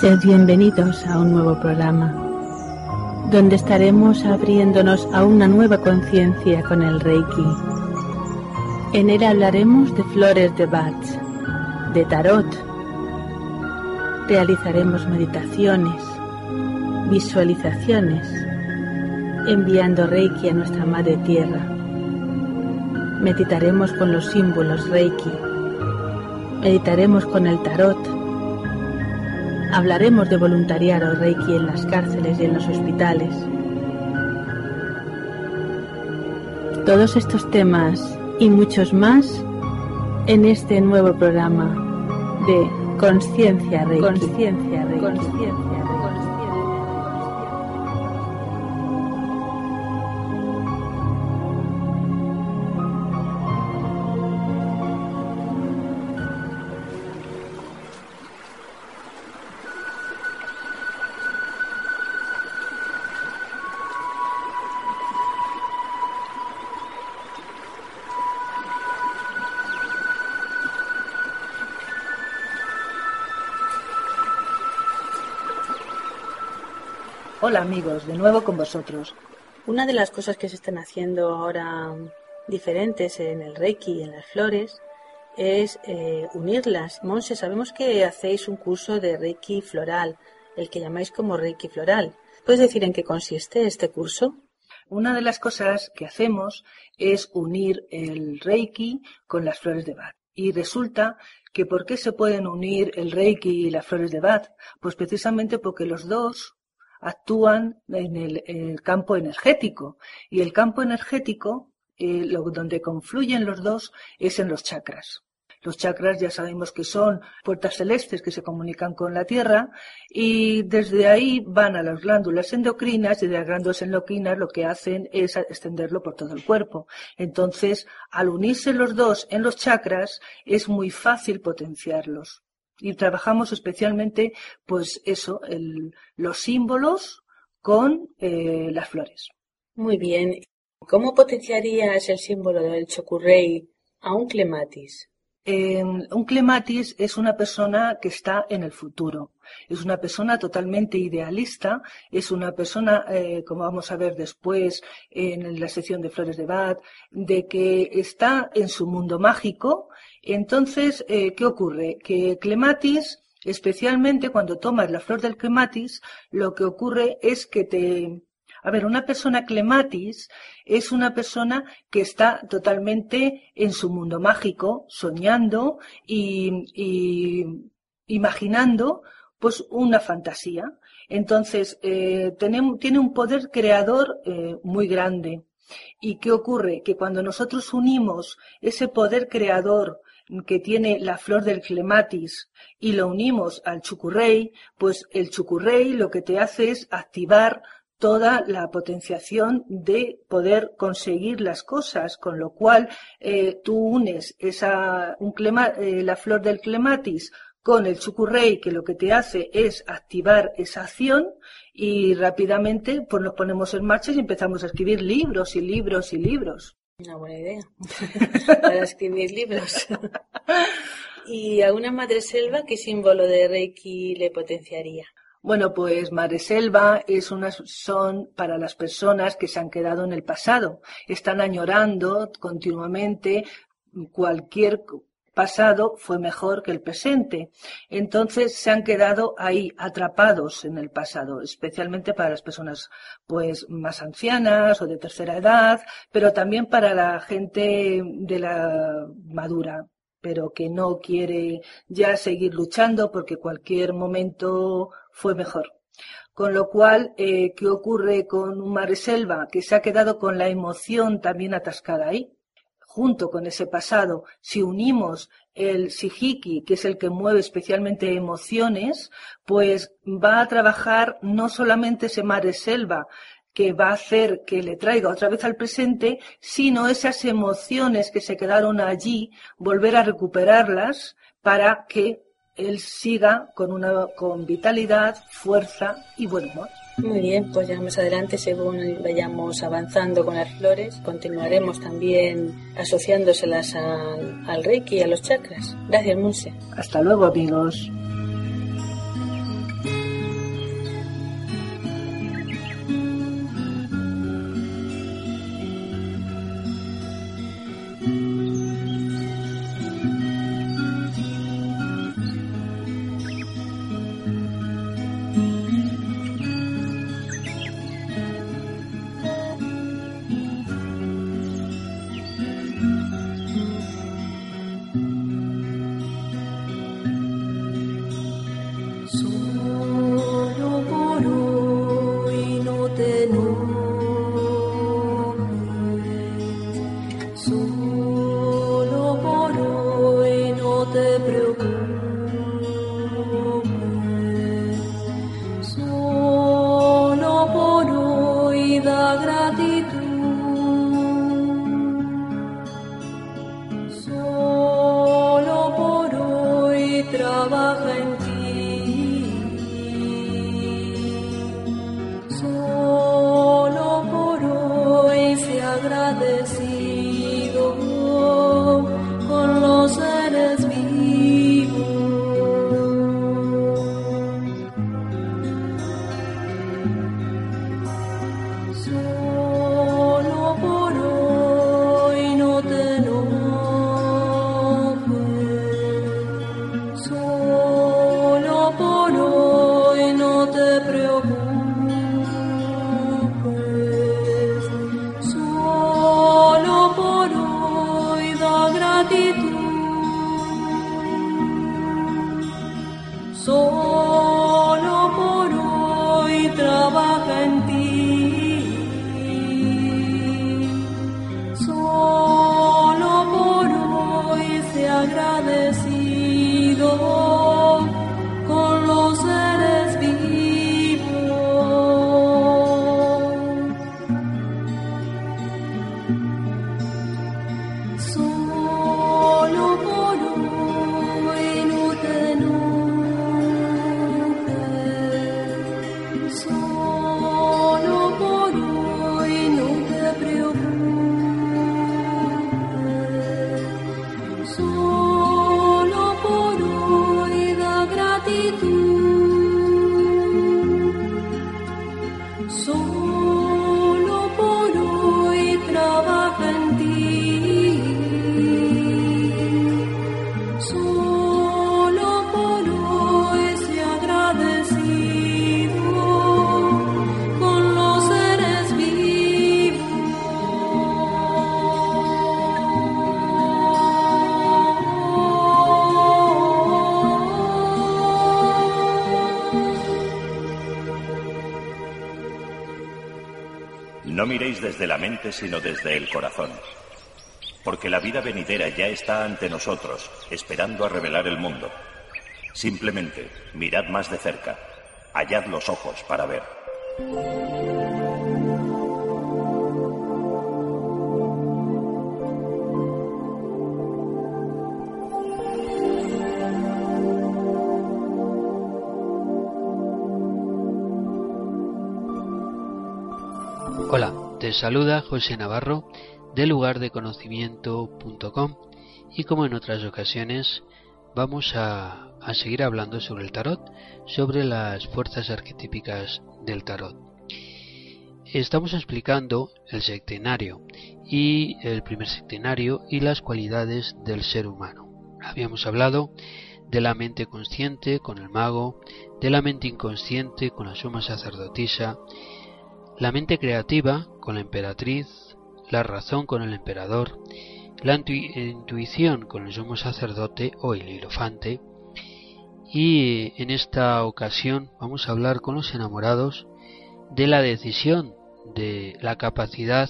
Sed bienvenidos a un nuevo programa, donde estaremos abriéndonos a una nueva conciencia con el Reiki. En él hablaremos de flores de Bach, de tarot. Realizaremos meditaciones, visualizaciones, enviando Reiki a nuestra Madre Tierra. Meditaremos con los símbolos Reiki. Meditaremos con el tarot Hablaremos de voluntariado Reiki en las cárceles y en los hospitales. Todos estos temas y muchos más en este nuevo programa de Conciencia Reiki. Conciencia Reiki. Hola amigos, de nuevo con vosotros. Una de las cosas que se están haciendo ahora diferentes en el Reiki y en las flores es eh, unirlas. Monse, sabemos que hacéis un curso de Reiki floral, el que llamáis como Reiki floral. ¿Puedes decir en qué consiste este curso? Una de las cosas que hacemos es unir el Reiki con las flores de Bach. Y resulta que ¿por qué se pueden unir el Reiki y las flores de Bach? Pues precisamente porque los dos actúan en el, campo energético y el campo energético eh, donde confluyen los dos es en los chakras. Los chakras ya sabemos que son puertas celestes que se comunican con la Tierra y desde ahí van a las glándulas endocrinas y de las glándulas endocrinas lo que hacen es extenderlo por todo el cuerpo. Entonces, al unirse los dos en los chakras es muy fácil potenciarlos y trabajamos especialmente, pues eso, los símbolos con eh, las flores. Muy bien. ¿Cómo potenciarías el símbolo del chocurrey a un clematis? un clematis es una persona que está en el futuro, es una persona totalmente idealista, es una persona, eh, como vamos a ver después en la sección de Flores de Bach, de que está en su mundo mágico. Entonces, eh, ¿qué ocurre? Que clematis, especialmente cuando tomas la flor del clematis, lo que ocurre es que te, a ver, una persona clematis es una persona que está totalmente en su mundo mágico, soñando y, imaginando pues una fantasía. Entonces, eh, tiene un poder creador eh, muy grande. ¿Y qué ocurre? Que cuando nosotros unimos ese poder creador que tiene la flor del clematis y lo unimos al chucurrey, pues el chucurrey lo que te hace es activar toda la potenciación de poder conseguir las cosas, con lo cual eh, tú unes esa, un eh, la flor del clematis con el chucurrey, que lo que te hace es activar esa acción y rápidamente pues nos ponemos en marcha y empezamos a escribir libros y libros y libros. Una buena idea para escribir libros. ¿Y a una madre selva qué símbolo de Reiki le potenciaría? Bueno, pues Madre Selva es una, son para las personas que se han quedado en el pasado. Están añorando continuamente cualquier pasado fue mejor que el presente. Entonces se han quedado ahí atrapados en el pasado, especialmente para las personas pues más ancianas o de tercera edad, pero también para la gente de la madura, pero que no quiere ya seguir luchando porque cualquier momento fue mejor. Con lo cual, eh, ¿qué ocurre con un selva que se ha quedado con la emoción también atascada ahí? Junto con ese pasado, si unimos el Sijiki, que es el que mueve especialmente emociones, pues va a trabajar no solamente ese selva que va a hacer que le traiga otra vez al presente, sino esas emociones que se quedaron allí, volver a recuperarlas para que él siga con una con vitalidad, fuerza y buen humor. Muy bien, pues ya más adelante, según vayamos avanzando con las flores, continuaremos también asociándoselas al, al Reiki y a los chakras. Gracias, Monse. Hasta luego, amigos. Desde la mente, sino desde el corazón. Porque la vida venidera ya está ante nosotros, esperando a revelar el mundo. Simplemente mirad más de cerca, hallad los ojos para ver. Saluda José Navarro de lugardeconocimiento.com y como en otras ocasiones vamos a, seguir hablando sobre el tarot, sobre las fuerzas arquetípicas del tarot. Estamos explicando el septenario y el primer septenario y las cualidades del ser humano. Habíamos hablado de la mente consciente con el mago, de la mente inconsciente con la suma sacerdotisa, la mente creativa con la emperatriz, la razón con el emperador, la intuición con el sumo sacerdote o el y en esta ocasión vamos a hablar con los enamorados de la decisión, de la capacidad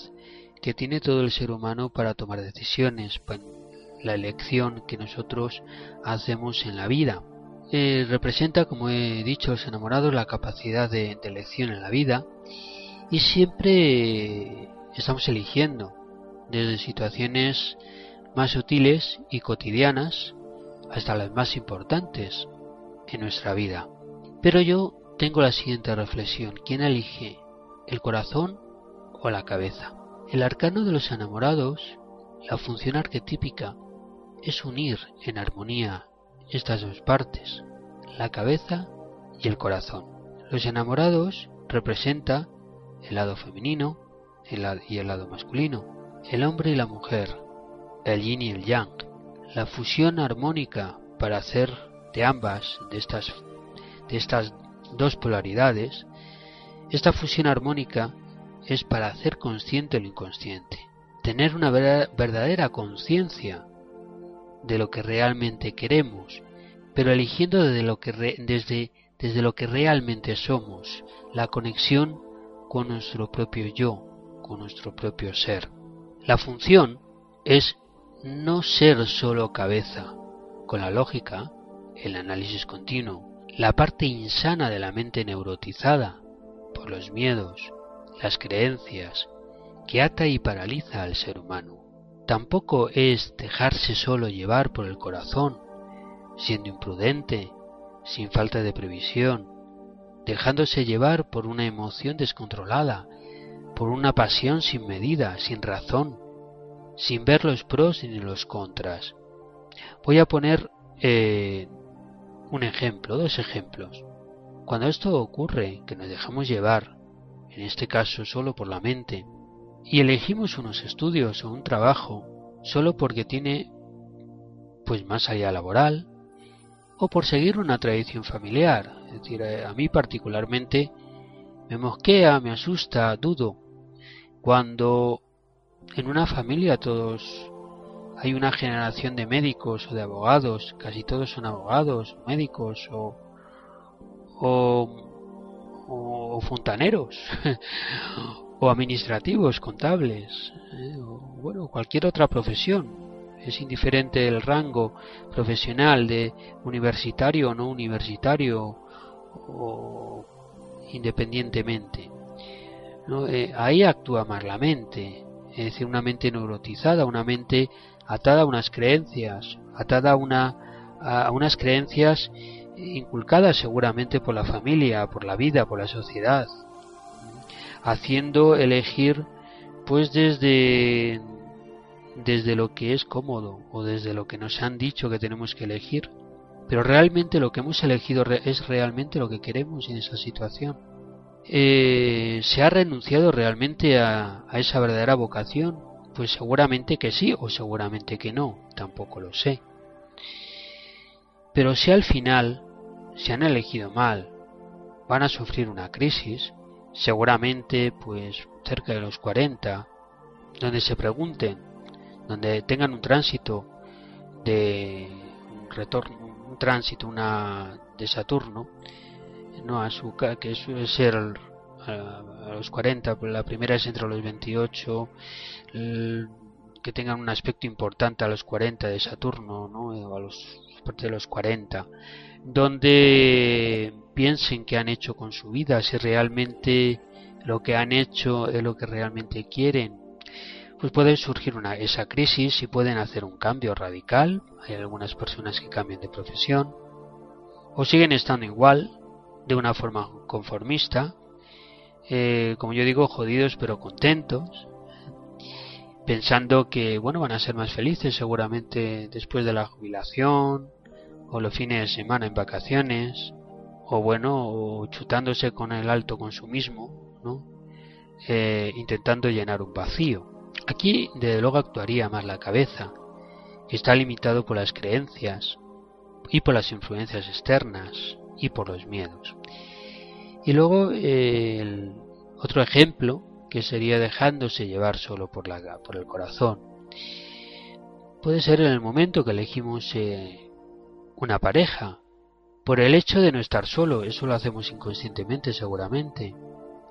que tiene todo el ser humano para tomar decisiones, la elección que nosotros hacemos en la vida. Eh, representa, como he dicho, los enamorados la capacidad de elección en la vida y siempre estamos eligiendo, desde situaciones más sutiles y cotidianas hasta las más importantes en nuestra vida. Pero yo tengo la siguiente reflexión. ¿Quién elige? ¿El corazón o la cabeza? El arcano de los enamorados, la función arquetípica, es unir en armonía estas dos partes, la cabeza y el corazón. Los enamorados representa el lado femenino y el lado masculino, el hombre y la mujer, el yin y el yang, la fusión armónica para hacer de ambas, de estas, de estas dos polaridades, esta fusión armónica es para hacer consciente lo inconsciente, tener una verdadera conciencia de lo que realmente queremos, pero eligiendo desde lo que, desde, desde lo que realmente somos, la conexión con nuestro propio yo, con nuestro propio ser. La función es no ser solo cabeza, con la lógica, el análisis continuo, la parte insana de la mente neurotizada por los miedos, las creencias, que ata y paraliza al ser humano. Tampoco es dejarse solo llevar por el corazón, siendo imprudente, sin falta de previsión, dejándose llevar por una emoción descontrolada, por una pasión sin medida, sin razón, sin ver los pros ni los contras. Voy a poner eh, un ejemplo, dos ejemplos. Cuando esto ocurre, que nos dejamos llevar, en este caso solo por la mente, y elegimos unos estudios o un trabajo solo porque tiene pues más allá laboral o por seguir una tradición familiar. Es decir, eh, a mí particularmente me mosquea, me asusta, dudo. Cuando en una familia todos hay una generación de médicos o de abogados, casi todos son abogados, médicos o, o, fontaneros o administrativos, contables, eh, o bueno, cualquier otra profesión. Es indiferente el rango profesional de universitario o no universitario o independientemente. Eh, ahí actúa más la mente, es decir, una mente neurotizada, una mente atada a unas creencias, atada a, una, a unas creencias inculcadas seguramente por la familia, por la vida, por la sociedad haciendo elegir pues desde desde lo que es cómodo o desde lo que nos han dicho que tenemos que elegir, pero realmente lo que hemos elegido es realmente lo que queremos en esa situación. Eh, ¿Se ha renunciado realmente a, a esa verdadera vocación? Pues seguramente que sí o seguramente que no, tampoco lo sé. Pero si al final se han elegido mal, van a sufrir una crisis, seguramente pues cerca de los 40, donde se pregunten, donde tengan un tránsito de retorno, tránsito una de Saturno, no a su que suele ser a, los 40, pues la primera es entre los 28, que tengan un aspecto importante a los 40 de Saturno, ¿no? a los de los 40, donde piensen qué han hecho con su vida, si realmente lo que han hecho es lo que realmente quieren, pues puede surgir una, esa crisis y pueden hacer un cambio radical. Hay algunas personas que cambian de profesión o siguen estando igual, de una forma conformista, eh, como yo digo, jodidos pero contentos, pensando que bueno van a ser más felices seguramente después de la jubilación o los fines de semana en vacaciones o bueno, o chutándose con el alto consumismo. Eh, intentando llenar un vacío. Aquí, desde luego, actuaría más la cabeza, está limitado por las creencias y por las influencias externas y por los miedos. Y luego el otro ejemplo que sería dejándose llevar solo por el corazón. Puede ser en el momento que elegimos eh, una pareja por el hecho de no estar solo, eso lo hacemos inconscientemente seguramente,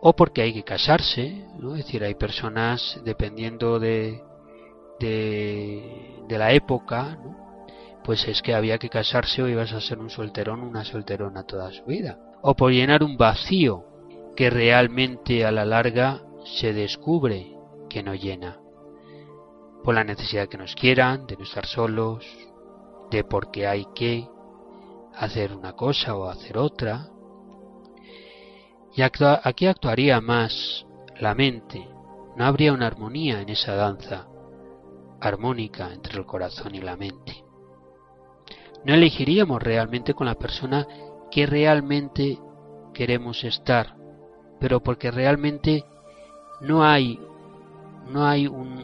o porque hay que casarse, ¿no? es decir, hay personas dependiendo de, de, la época, pues es que había que casarse o ibas a ser un solterón una solterona toda su vida, o por llenar un vacío que realmente a la larga se descubre que no llena, por la necesidad que nos quieran, de no estar solos, de por qué hay que, hacer una cosa o hacer otra. Y aquí actuaría más la mente, no habría una armonía en esa danza armónica entre el corazón y la mente. No elegiríamos realmente con la persona que realmente queremos estar, pero porque realmente no hay no hay un,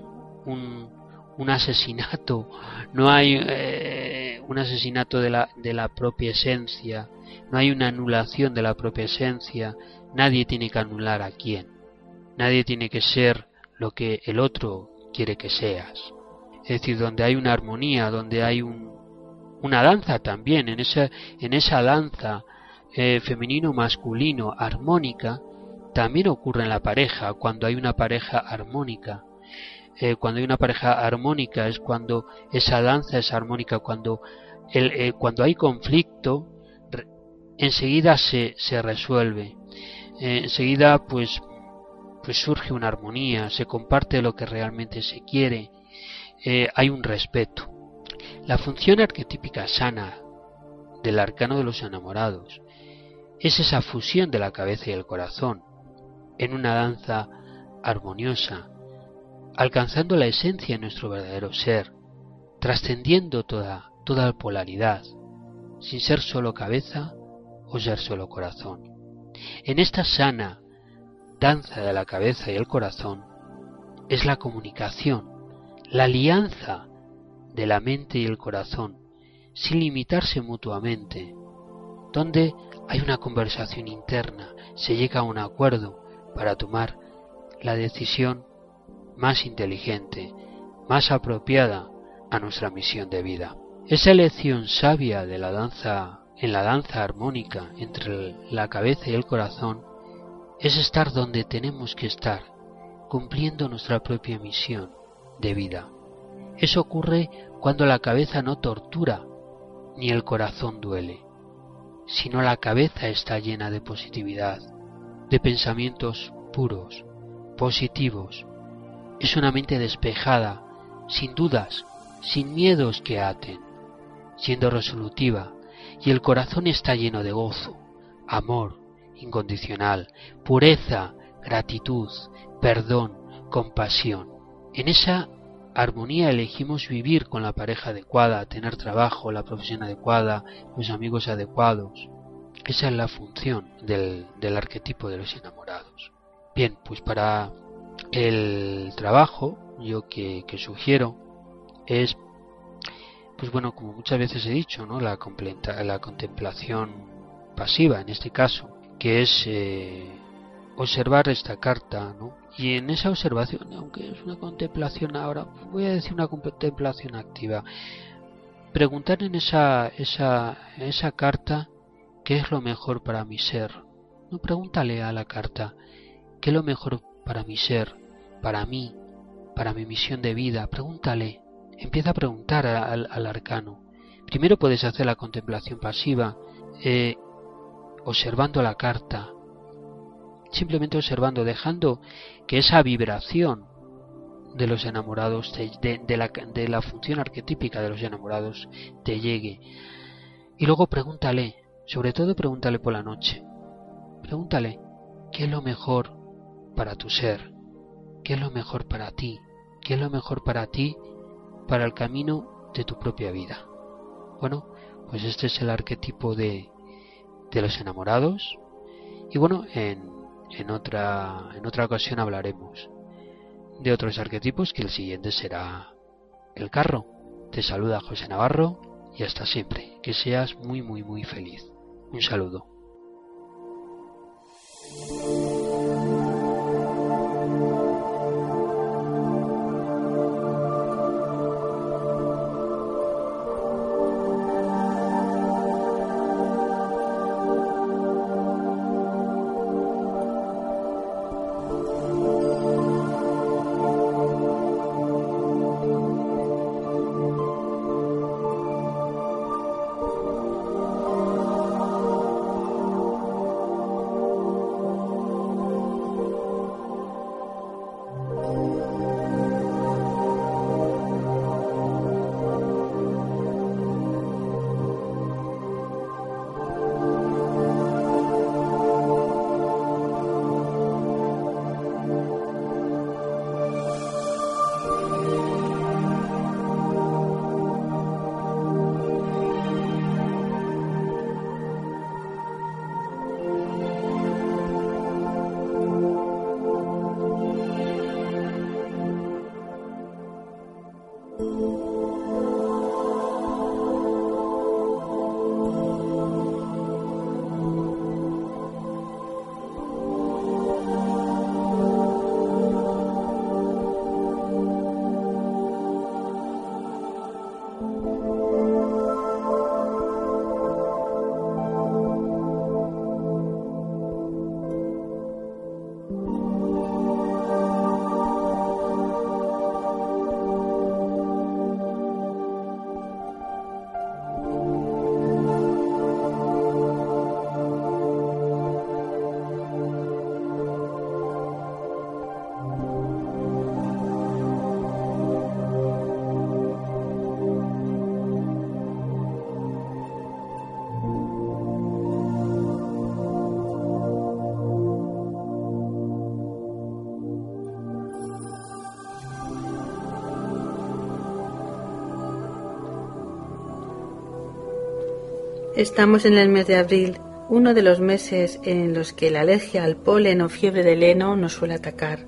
un, asesinato, no hay eh, un asesinato de la, de la propia esencia, no hay una anulación de la propia esencia, nadie tiene que anular a quién, nadie tiene que ser lo que el otro quiere que seas. Es decir, donde hay una armonía, donde hay un, una danza también, en esa, danza eh, femenino-masculino armónica, también ocurre en la pareja, cuando hay una pareja armónica. Eh, cuando hay una pareja armónica es cuando esa danza es armónica, cuando, eh, cuando hay conflicto, enseguida se, se resuelve. Eh, enseguida pues, pues surge una armonía, se comparte lo que realmente se quiere, hay un respeto. La función arquetípica sana del arcano de los enamorados es esa fusión de la cabeza y el corazón en una danza armoniosa, alcanzando la esencia de nuestro verdadero ser, trascendiendo toda, toda polaridad, sin ser solo cabeza o ser solo corazón. En esta sana danza de la cabeza y el corazón es la comunicación, la alianza de la mente y el corazón, sin limitarse mutuamente, donde hay una conversación interna, se llega a un acuerdo para tomar la decisión más inteligente, más apropiada a nuestra misión de vida. Esa elección sabia de la danza en la danza armónica entre la cabeza y el corazón es estar donde tenemos que estar, cumpliendo nuestra propia misión de vida. Eso ocurre cuando la cabeza no tortura ni el corazón duele, sino la cabeza está llena de positividad, de pensamientos puros, positivos. Es una mente despejada, sin dudas, sin miedos que aten, siendo resolutiva, y el corazón está lleno de gozo, amor incondicional, pureza, gratitud, perdón, compasión. En esa armonía elegimos vivir con la pareja adecuada, tener trabajo, la profesión adecuada, los amigos adecuados. Esa es la función del, arquetipo de los enamorados. Bien, pues para el trabajo, yo que, sugiero es, pues bueno, como muchas veces he dicho, ¿no? la, la contemplación pasiva en este caso, que es eh, observar esta carta, ¿no? Y en esa observación, aunque es una contemplación ahora, voy a decir una contemplación activa, preguntar en esa, esa, esa carta qué es lo mejor para mi ser. No pregúntale a la carta qué es lo mejor para mi ser, para mí, para mi misión de vida. Pregúntale, empieza a preguntar al, arcano. Primero puedes hacer la contemplación pasiva, eh, observando la carta, simplemente observando, dejando que esa vibración de los enamorados, de, la, de la función arquetípica de los enamorados, te llegue. Y luego pregúntale, sobre todo pregúntale por la noche, pregúntale, ¿qué es lo mejor para tu ser? ¿Qué es lo mejor para ti? ¿Qué es lo mejor para ti para el camino de tu propia vida? Bueno, pues este es el arquetipo de, de los enamorados. Y bueno, en en otra, en otra ocasión hablaremos de otros arquetipos que el siguiente será el carro. Te saluda José Navarro y hasta siempre. Que seas muy muy muy feliz. Un saludo. Estamos en el mes de abril, uno de los meses en los que la alergia al polen o fiebre del heno nos suele atacar.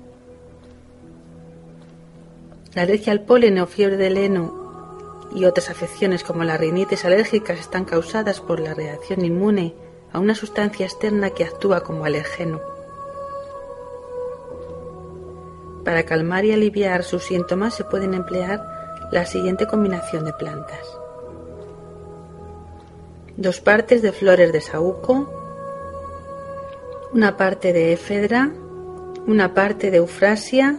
La alergia al polen o fiebre del heno y otras afecciones como la rinitis alérgicas están causadas por la reacción inmune a una sustancia externa que actúa como alergeno. Para calmar y aliviar sus síntomas se pueden emplear la siguiente combinación de plantas dos partes de flores de saúco, una parte de efedra, una parte de eufrasia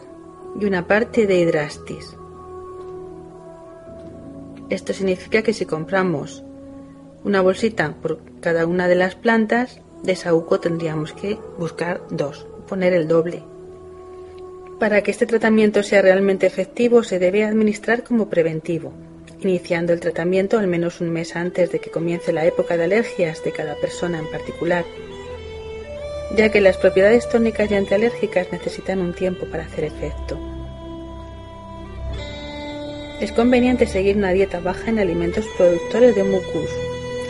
y una parte de hidrastis. Esto significa que si compramos una bolsita por cada una de las plantas, de saúco tendríamos que buscar dos, poner el doble. Para que este tratamiento sea realmente efectivo se debe administrar como preventivo, iniciando el tratamiento al menos un mes antes de que comience la época de alergias de cada persona en particular, ya que las propiedades tónicas y antialérgicas necesitan un tiempo para hacer efecto. Es conveniente seguir una dieta baja en alimentos productores de mucus,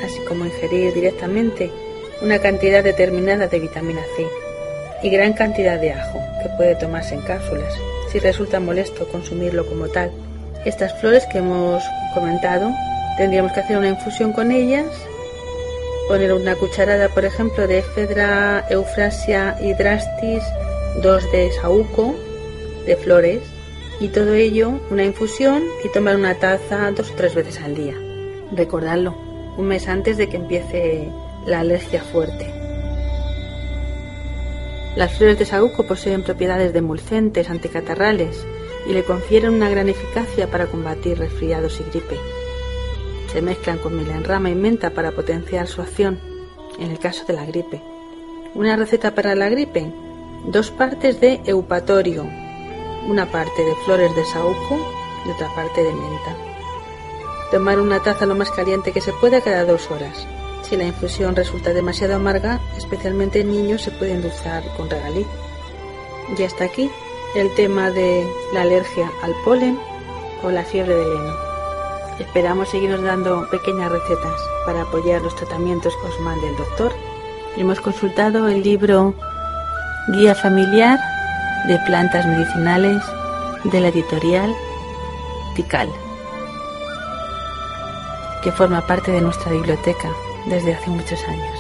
así como ingerir directamente una cantidad determinada de vitamina C y gran cantidad de ajo, que puede tomarse en cápsulas, si resulta molesto consumirlo como tal estas flores que hemos comentado, tendríamos que hacer una infusión con ellas, poner una cucharada, por ejemplo, de efedra, eufrasia, hidrastis, dos de saúco, de flores, y todo ello, una infusión y tomar una taza dos o tres veces al día. Recordadlo, un mes antes de que empiece la alergia fuerte. Las flores de saúco poseen propiedades demulcentes, anticatarrales, y le confieren una gran eficacia para combatir resfriados y gripe. Se mezclan con milenrama y menta para potenciar su acción en el caso de la gripe. Una receta para la gripe, dos partes de eupatorio, una parte de flores de saúco y otra parte de menta. Tomar una taza lo más caliente que se pueda cada dos horas. Si la infusión resulta demasiado amarga, especialmente en niños, se puede endulzar con regalí. Y hasta aquí el tema de la alergia al polen o la fiebre del heno. Esperamos seguirnos dando pequeñas recetas para apoyar los tratamientos que os mande el doctor. Hemos consultado el libro Guía Familiar de Plantas Medicinales de la editorial Tical, que forma parte de nuestra biblioteca desde hace muchos años.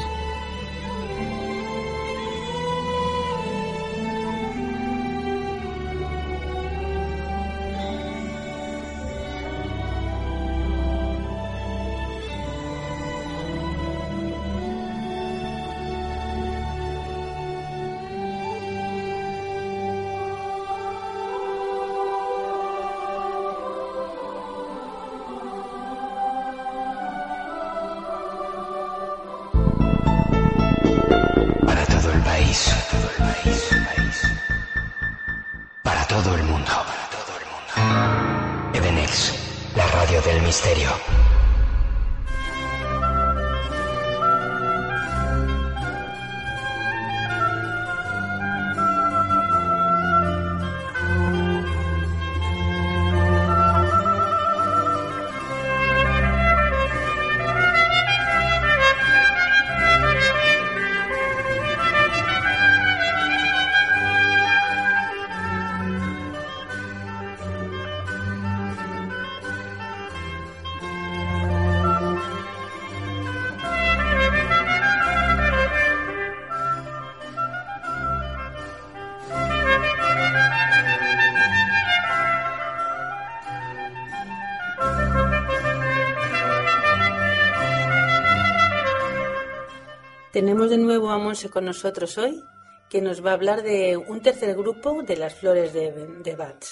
Tenemos de nuevo a Monse con nosotros hoy, que nos va a hablar de un tercer grupo de las flores de, de Bach.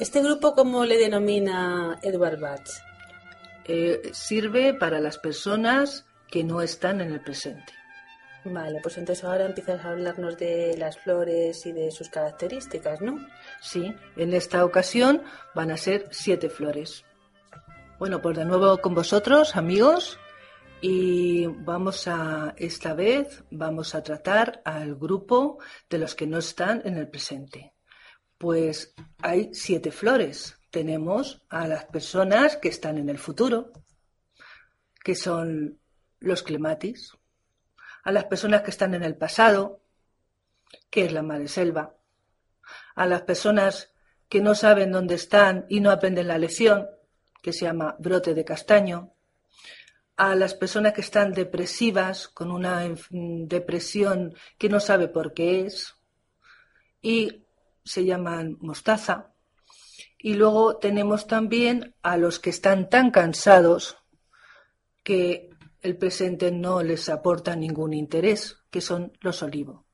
¿Este grupo cómo le denomina Edward Bach? Eh, sirve para las personas que no están en el presente. Vale, pues entonces ahora empiezas a hablarnos de las flores y de sus características, ¿no? Sí, en esta ocasión van a ser siete flores. Bueno, pues de nuevo con vosotros, amigos, y vamos a, esta vez, vamos a tratar al grupo de los que no están en el presente. Pues hay siete flores. Tenemos a las personas que están en el futuro, que son los clematis, a las personas que están en el pasado, que es la madre selva, a las personas que no saben dónde están y no aprenden la lección, que se llama brote de castaño, a las personas que están depresivas, con una depresión que no sabe por qué es, y se llaman mostaza. Y luego tenemos también a los que están tan cansados que el presente no les aporta ningún interés, que son los olivos.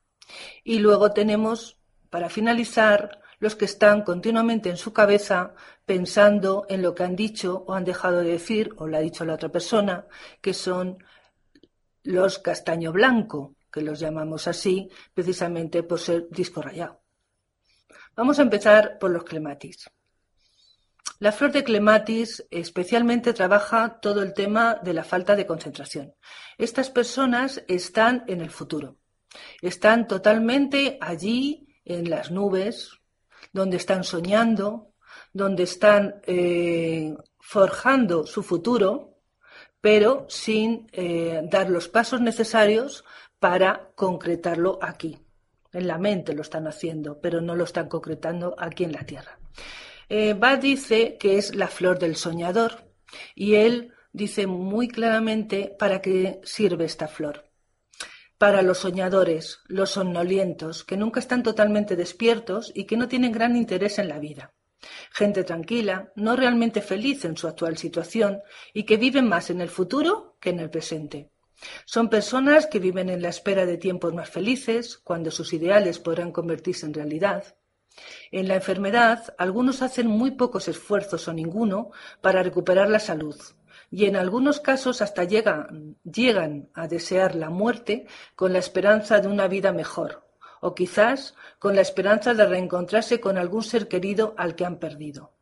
Y luego tenemos, para finalizar, los que están continuamente en su cabeza pensando en lo que han dicho o han dejado de decir o le ha dicho la otra persona, que son los castaño blanco, que los llamamos así precisamente por ser disco rayado. Vamos a empezar por los clematis. La flor de clematis especialmente trabaja todo el tema de la falta de concentración. Estas personas están en el futuro, están totalmente allí en las nubes, donde están soñando, donde están eh, forjando su futuro, pero sin eh, dar los pasos necesarios para concretarlo aquí. En la mente lo están haciendo, pero no lo están concretando aquí en la tierra. Eh, dice que es la flor del soñador y él dice muy claramente para qué sirve esta flor. Para los soñadores, los somnolientos, que nunca están totalmente despiertos y que no tienen gran interés en la vida. Gente tranquila, no realmente feliz en su actual situación y que viven más en el futuro que en el presente. Son personas que viven en la espera de tiempos más felices, cuando sus ideales podrán convertirse en realidad. En la enfermedad, algunos hacen muy pocos esfuerzos o ninguno para recuperar la salud, y en algunos casos hasta llegan, a desear la muerte con la esperanza de una vida mejor, o quizás con la esperanza de reencontrarse con algún ser querido al que han perdido.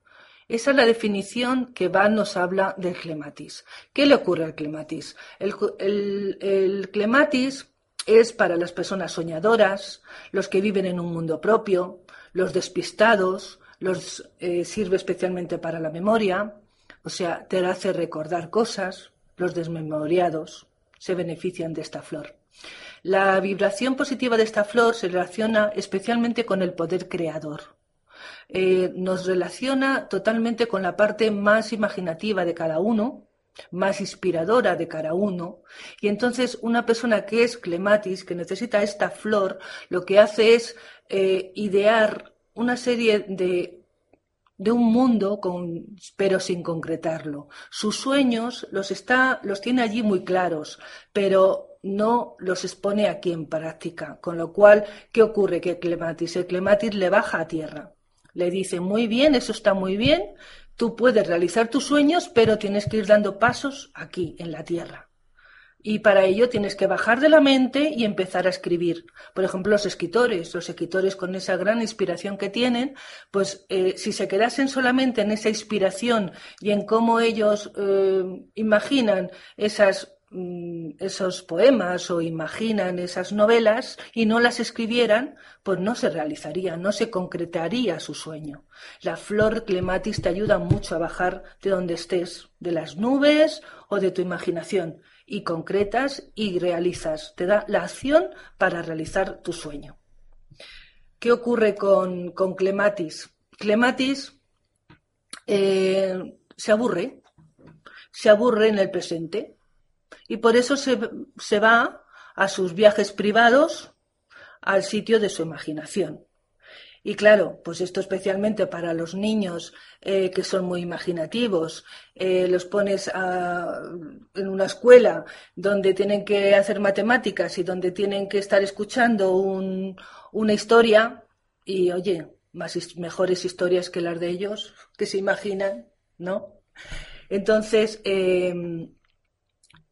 Esa es la definición que Van nos habla del clematis. ¿Qué le ocurre al clematis? el clematis es para las personas soñadoras, los que viven en un mundo propio, los despistados, los eh, sirve especialmente para la memoria, o sea, te hace recordar cosas, los desmemoriados se benefician de esta flor. La vibración positiva de esta flor se relaciona especialmente con el poder creador. Eh, nos relaciona totalmente con la parte más imaginativa de cada uno, más inspiradora de cada uno. Y entonces una persona que es clematis, que necesita esta flor, lo que hace es eh, idear una serie de, de un mundo, con, pero sin concretarlo. Sus sueños los, está, los tiene allí muy claros, pero no los expone aquí en práctica. Con lo cual, ¿qué ocurre? Que Clematis, el Clematis le baja a tierra. Le dice, muy bien, eso está muy bien, tú puedes realizar tus sueños, pero tienes que ir dando pasos aquí, en la tierra. Y para ello tienes que bajar de la mente y empezar a escribir. Por ejemplo, los escritores, los escritores con esa gran inspiración que tienen, pues eh, si se quedasen solamente en esa inspiración y en cómo ellos eh, imaginan esas mm, esos poemas o imaginan esas novelas y no las escribieran, pues no se realizaría, no se concretaría su sueño. La flor clematis te ayuda mucho a bajar de donde estés, de las nubes o de tu imaginación y concretas y realizas. Te da la acción para realizar tu sueño. ¿Qué ocurre con, con Clematis? Clematis eh, se aburre, se aburre en el presente y por eso se, se va a sus viajes privados al sitio de su imaginación. Y claro, pues esto especialmente para los niños eh, que son muy imaginativos, eh, los pones en una escuela donde tienen que hacer matemáticas y donde tienen que estar escuchando una historia y oye, más mejores historias que las de ellos que se imaginan, ¿no? Entonces, eh,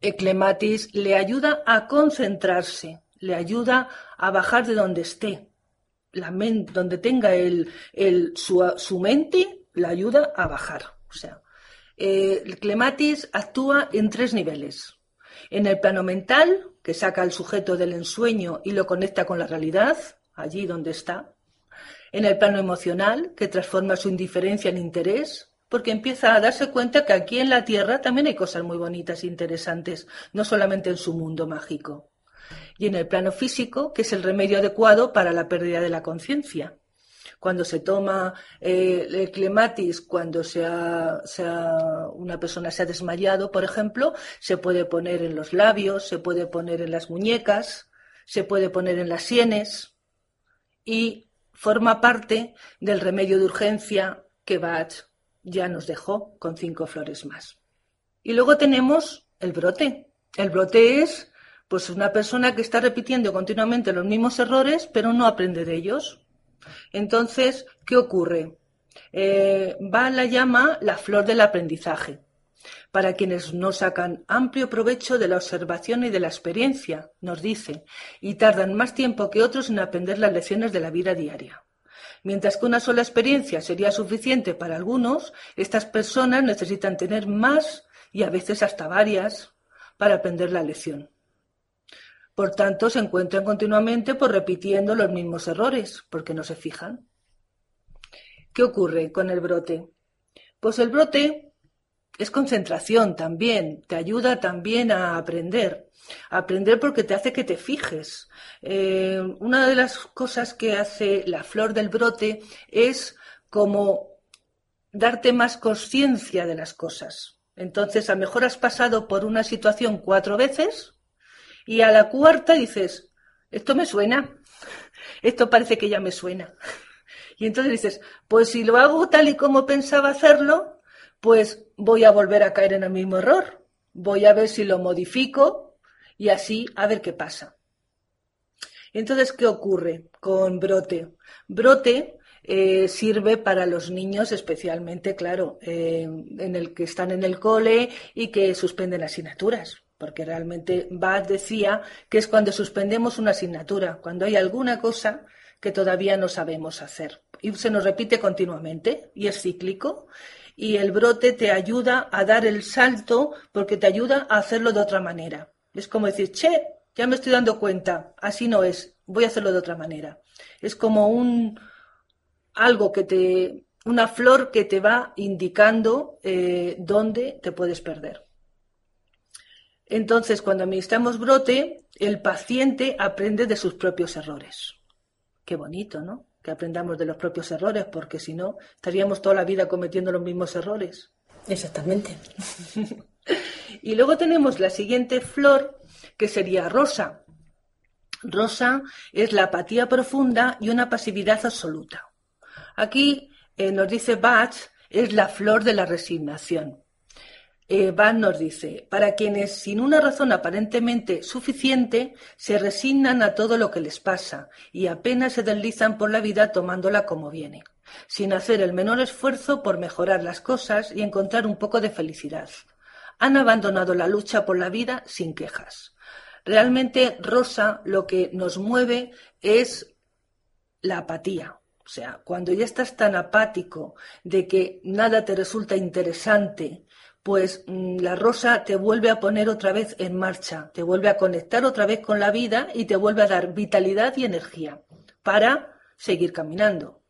Eclematis le ayuda a concentrarse, le ayuda a bajar de donde esté la mente, donde tenga su, mente, la ayuda a bajar. O sea, eh, el clematis actúa en tres niveles. En el plano mental, que saca al sujeto del ensueño y lo conecta con la realidad, allí donde está. En el plano emocional, que transforma su indiferencia en interés, porque empieza a darse cuenta que aquí en la Tierra también hay cosas muy bonitas e interesantes, no solamente en su mundo mágico. Y en el plano físico, que es el remedio adecuado para la pérdida de la conciencia. Cuando se toma eh, el clematis, cuando una persona se ha desmayado, por ejemplo, se puede poner en los labios, se puede poner en las muñecas, se puede poner en las sienes y forma parte del remedio de urgencia que Bach ya nos dejó con cinco flores más. Y luego tenemos el brote. El brote es pues una persona que está repitiendo continuamente los mismos errores, pero no aprende de ellos. Entonces, ¿qué ocurre? Eh, va la llama la flor del aprendizaje, para quienes no sacan amplio provecho de la observación y de la experiencia, nos dice, y tardan más tiempo que otros en aprender las lecciones de la vida diaria. Mientras que una sola experiencia sería suficiente para algunos, estas personas necesitan tener más y a veces hasta varias para aprender la lección. Por tanto, se encuentran continuamente por repitiendo los mismos errores, porque no se fijan. ¿Qué ocurre con el brote? Pues el brote es concentración también, te ayuda también a aprender. aprender porque te hace que te fijes. Eh, una de las cosas que hace la flor del brote es como darte más conciencia de las cosas. Entonces, a lo mejor has pasado por una situación cuatro veces y a la cuarta dices, esto me suena, esto parece que ya me suena. Y entonces dices, pues si lo hago tal y como pensaba hacerlo, pues voy a volver a caer en el mismo error. Voy a ver si lo modifico y así a ver qué pasa. Entonces, ¿qué ocurre con brote? Brote eh, sirve para los niños especialmente, claro, eh, en el que están en el cole y que suspenden asignaturas porque realmente Bach decía que es cuando suspendemos una asignatura, cuando hay alguna cosa que todavía no sabemos hacer. Y se nos repite continuamente y es cíclico. Y el brote te ayuda a dar el salto porque te ayuda a hacerlo de otra manera. Es como decir, che, ya me estoy dando cuenta, así no es, voy a hacerlo de otra manera. Es como un algo que te, una flor que te va indicando eh, dónde te puedes perder. Entonces, cuando administramos brote, el paciente aprende de sus propios errores. Qué bonito, ¿no? Que aprendamos de los propios errores, porque si no, estaríamos toda la vida cometiendo los mismos errores. Exactamente. y luego tenemos la siguiente flor, que sería rosa. Rosa es la apatía profunda y una pasividad absoluta. Aquí eh, nos dice Bach, es la flor de la resignación. Eh, nos dice, para quienes sin una razón aparentemente suficiente se resignan a todo lo que les pasa y apenas se deslizan por la vida tomándola como viene, sin hacer el menor esfuerzo por mejorar las cosas y encontrar un poco de felicidad. Han abandonado la lucha por la vida sin quejas. Realmente, Rosa, lo que nos mueve es la apatía, o sea, cuando ya estás tan apático de que nada te resulta interesante, pues mm, la rosa te vuelve a poner otra vez en marcha, te vuelve a conectar otra vez con la vida y te vuelve a dar vitalidad y energía para seguir caminando.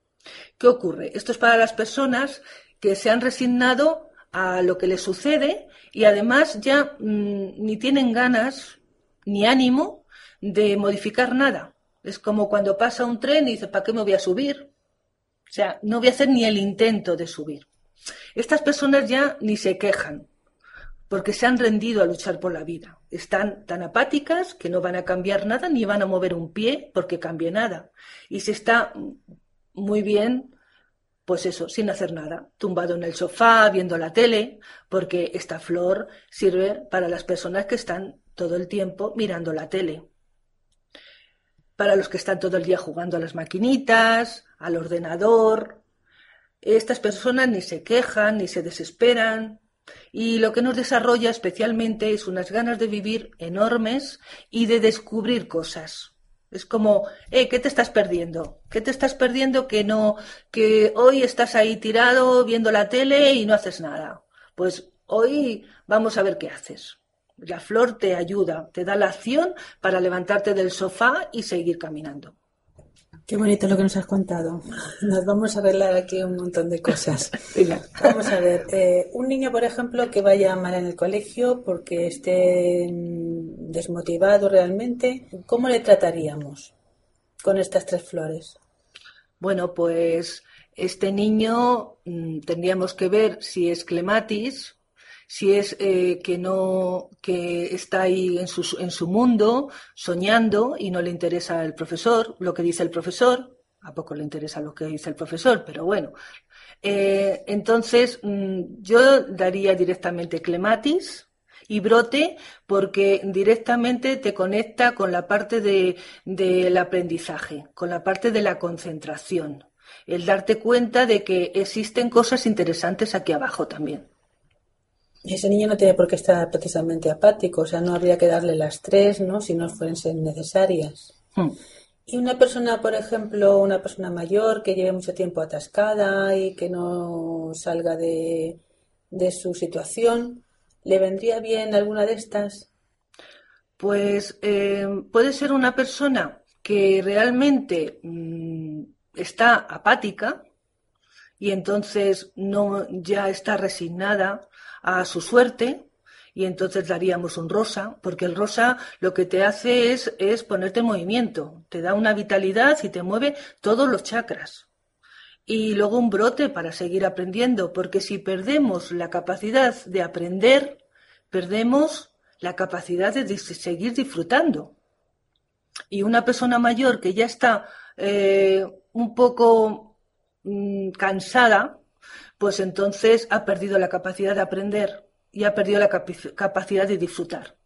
¿Qué ocurre? Esto es para las personas que se han resignado a lo que les sucede y además ya mm, ni tienen ganas ni ánimo de modificar nada. Es como cuando pasa un tren y dice, ¿para qué me voy a subir? O sea, no voy a hacer ni el intento de subir. Estas personas ya ni se quejan, porque se han rendido a luchar por la vida. Están tan apáticas que no van a cambiar nada ni van a mover un pie porque cambie nada. Y se está muy bien, pues eso, sin hacer nada, tumbado en el sofá, viendo la tele, porque esta flor sirve para las personas que están todo el tiempo mirando la tele. Para los que están todo el día jugando a las maquinitas, al ordenador, estas personas ni se quejan, ni se desesperan, y lo que nos desarrolla especialmente es unas ganas de vivir enormes y de descubrir cosas. Es como, eh, ¿qué te estás perdiendo? ¿Qué te estás perdiendo que no, que hoy estás ahí tirado viendo la tele y no haces nada? Pues hoy vamos a ver qué haces. La flor te ayuda, te da la acción para levantarte del sofá y seguir caminando. Qué bonito lo que nos has contado. Nos vamos a arreglar aquí un montón de cosas. vamos a ver. Eh, un niño, por ejemplo, que vaya mal en el colegio porque esté mm, desmotivado realmente, ¿cómo le trataríamos con estas tres flores? Bueno, pues este niño mm, tendríamos que ver si es clematis, si es eh, que no que está ahí en su, en su mundo soñando y no le interesa el profesor lo que dice el profesor a poco le interesa lo que dice el profesor pero bueno eh, entonces mm, yo daría directamente clematis y brote porque directamente te conecta con la parte de, del aprendizaje, con la parte de la concentración, el darte cuenta de que existen cosas interesantes aquí abajo también. Ese niño no tiene por qué estar precisamente apático, o sea, no habría que darle las tres, ¿no? Si no fuesen necesarias. Hmm. Y una persona, por ejemplo, una persona mayor que lleve mucho tiempo atascada y que no salga de, su situación, ¿le vendría bien alguna de estas? Pues eh, puede ser una persona que realmente mm, está apática y entonces no ya está resignada a su suerte y entonces daríamos un rosa, porque el rosa lo que te hace es, es ponerte en movimiento, te da una vitalidad y te mueve todos los chakras. Y luego un brote para seguir aprendiendo, porque si perdemos la capacidad de aprender, perdemos la capacidad de seguir disfrutando. Y una persona mayor que ya está eh, un poco mm, cansada, pues entonces ha perdido la capacidad de aprender y ha perdido la capacidad de disfrutar.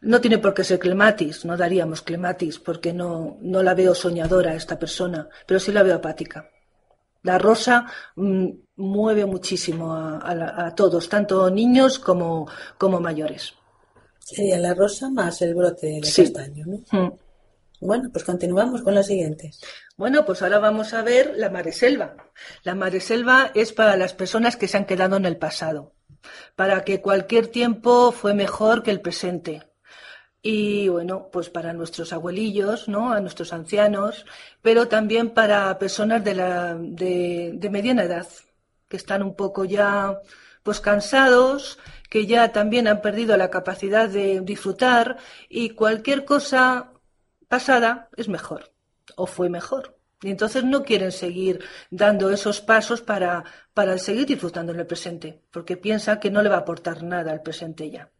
No tiene por qué ser clematis, no daríamos clematis porque no, no la veo soñadora esta persona, pero sí la veo apática. La rosa mm, mueve muchísimo a, todos, tanto niños como, como mayores. Sería la rosa más el brote de castaño, ¿no? Mm. Bueno, pues continuamos con las siguientes. Bueno, pues ahora vamos a ver la mareselva. La mareselva es para las personas que se han quedado en el pasado, para que cualquier tiempo fue mejor que el presente. Y bueno, pues para nuestros abuelillos, ¿no? A nuestros ancianos, pero también para personas de, la, de, de mediana edad, que están un poco ya pues cansados, que ya también han perdido la capacidad de disfrutar y cualquier cosa pasada es mejor o fue mejor. Y entonces no quieren seguir dando esos pasos para, para seguir disfrutando en el presente, porque piensan que no le va a aportar nada al presente ya.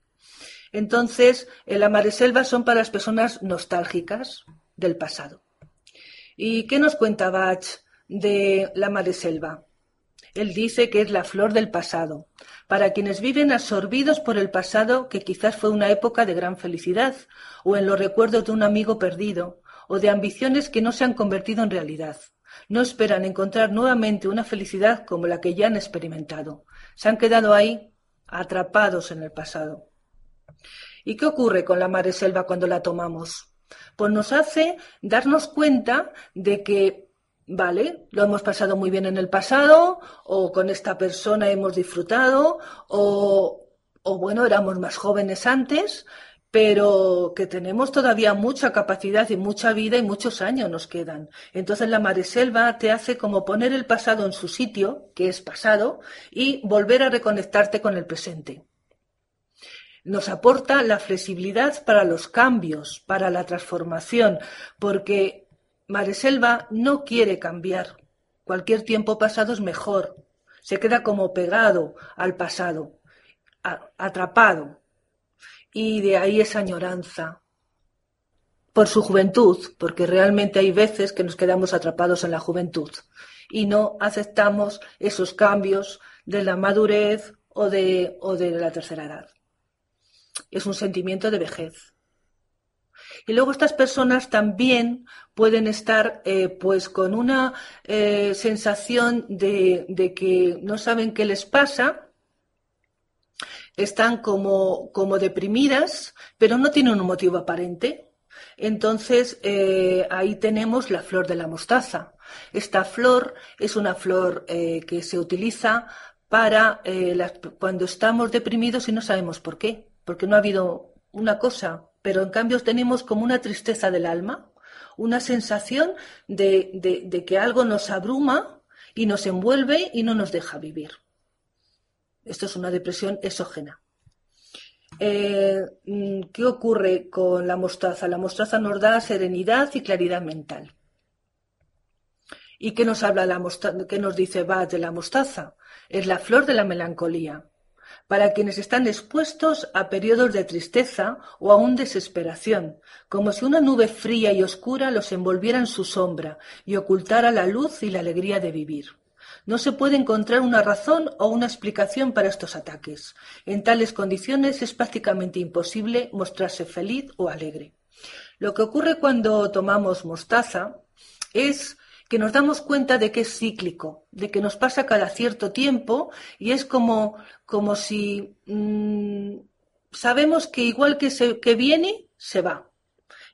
Entonces, el Selva son para las personas nostálgicas del pasado. ¿Y qué nos cuenta Bach de la Selva? Él dice que es la flor del pasado, para quienes viven absorbidos por el pasado que quizás fue una época de gran felicidad, o en los recuerdos de un amigo perdido, o de ambiciones que no se han convertido en realidad. No esperan encontrar nuevamente una felicidad como la que ya han experimentado. Se han quedado ahí, atrapados en el pasado. ¿Y qué ocurre con la selva cuando la tomamos? Pues nos hace darnos cuenta de que Vale, lo hemos pasado muy bien en el pasado, o con esta persona hemos disfrutado, o, o bueno, éramos más jóvenes antes, pero que tenemos todavía mucha capacidad y mucha vida y muchos años nos quedan. Entonces la Mareselva te hace como poner el pasado en su sitio, que es pasado, y volver a reconectarte con el presente. Nos aporta la flexibilidad para los cambios, para la transformación, porque Mareselva no quiere cambiar. Cualquier tiempo pasado es mejor. Se queda como pegado al pasado, atrapado. Y de ahí esa añoranza. Por su juventud, porque realmente hay veces que nos quedamos atrapados en la juventud y no aceptamos esos cambios de la madurez o de, o de la tercera edad. Es un sentimiento de vejez. Y luego estas personas también pueden estar eh, pues con una eh, sensación de, de, que no saben qué les pasa, están como, como deprimidas, pero no tienen un motivo aparente. Entonces eh, ahí tenemos la flor de la mostaza. Esta flor es una flor que se utiliza para cuando estamos deprimidos y no sabemos por qué, porque no ha habido una cosa pero en cambio tenemos como una tristeza del alma una sensación de, que algo nos abruma y nos envuelve y no nos deja vivir. Esto es una depresión exógena. Eh, mm, ¿Qué ocurre con la mostaza? La mostaza nos da serenidad y claridad mental. ¿Y qué nos habla la mostaza? ¿Qué nos dice Bach de la mostaza? Es la flor de la melancolía para quienes están expuestos a periodos de tristeza o aún desesperación, como si una nube fría y oscura los envolviera en su sombra y ocultara la luz y la alegría de vivir. No se puede encontrar una razón o una explicación para estos ataques. En tales condiciones es prácticamente imposible mostrarse feliz o alegre. Lo que ocurre cuando tomamos mostaza es que nos damos cuenta de que es cíclico, de que nos pasa cada cierto tiempo y es como, como si mm, sabemos que igual que, se, que viene, se va.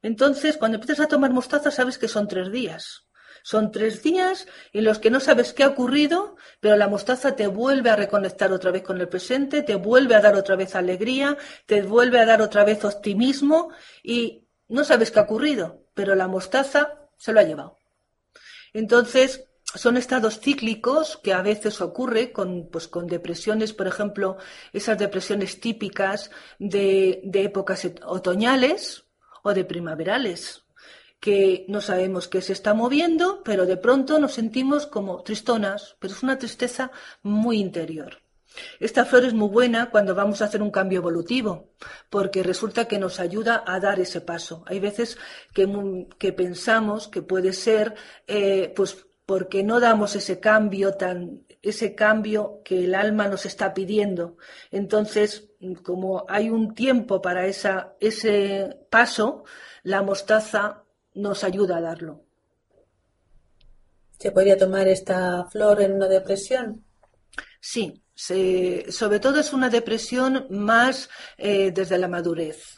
Entonces, cuando empiezas a tomar mostaza, sabes que son tres días. Son tres días en los que no sabes qué ha ocurrido, pero la mostaza te vuelve a reconectar otra vez con el presente, te vuelve a dar otra vez alegría, te vuelve a dar otra vez optimismo y no sabes qué ha ocurrido, pero la mostaza se lo ha llevado. Entonces, son estados cíclicos que a veces ocurre con, pues, con depresiones, por ejemplo, esas depresiones típicas de, épocas otoñales o de primaverales, que no sabemos qué se está moviendo, pero de pronto nos sentimos como tristonas, pero es una tristeza muy interior. Esta flor es muy buena cuando vamos a hacer un cambio evolutivo, porque resulta que nos ayuda a dar ese paso. Hay veces que, pensamos que puede ser, eh, pues, porque no damos ese cambio tan, ese cambio que el alma nos está pidiendo. Entonces, como hay un tiempo para esa, ese paso, la mostaza nos ayuda a darlo. ¿Se podría tomar esta flor en una depresión? Sí, sobre todo es una depresión más eh, desde la madurez.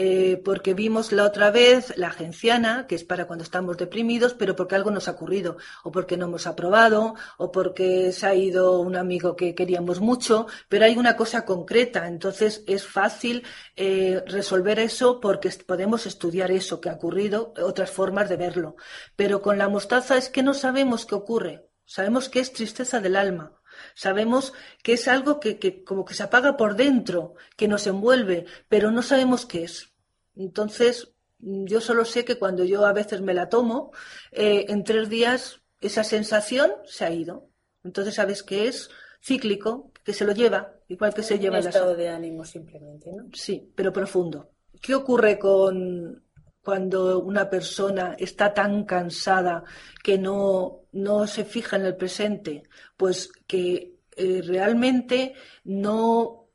Eh, porque vimos la otra vez la agenciana, que es para cuando estamos deprimidos, pero porque algo nos ha ocurrido, o porque no hemos aprobado, o porque se ha ido un amigo que queríamos mucho, pero hay una cosa concreta, entonces es fácil eh, resolver eso porque podemos estudiar eso que ha ocurrido, otras formas de verlo. Pero con la mostaza es que no sabemos qué ocurre, sabemos que es tristeza del alma, Sabemos que es algo que, como que se apaga por dentro, que nos envuelve, pero no sabemos qué es. Entonces, yo solo sé que cuando yo a veces me la tomo, eh, en tres días esa sensación se ha ido. Entonces sabes que es cíclico, que se lo lleva, igual que se lleva el estado de ánimo simplemente, ¿no? Sí, pero profundo. ¿Qué ocurre con cuando una persona está tan cansada que no, no se fija en el presente, pues que eh, realmente no,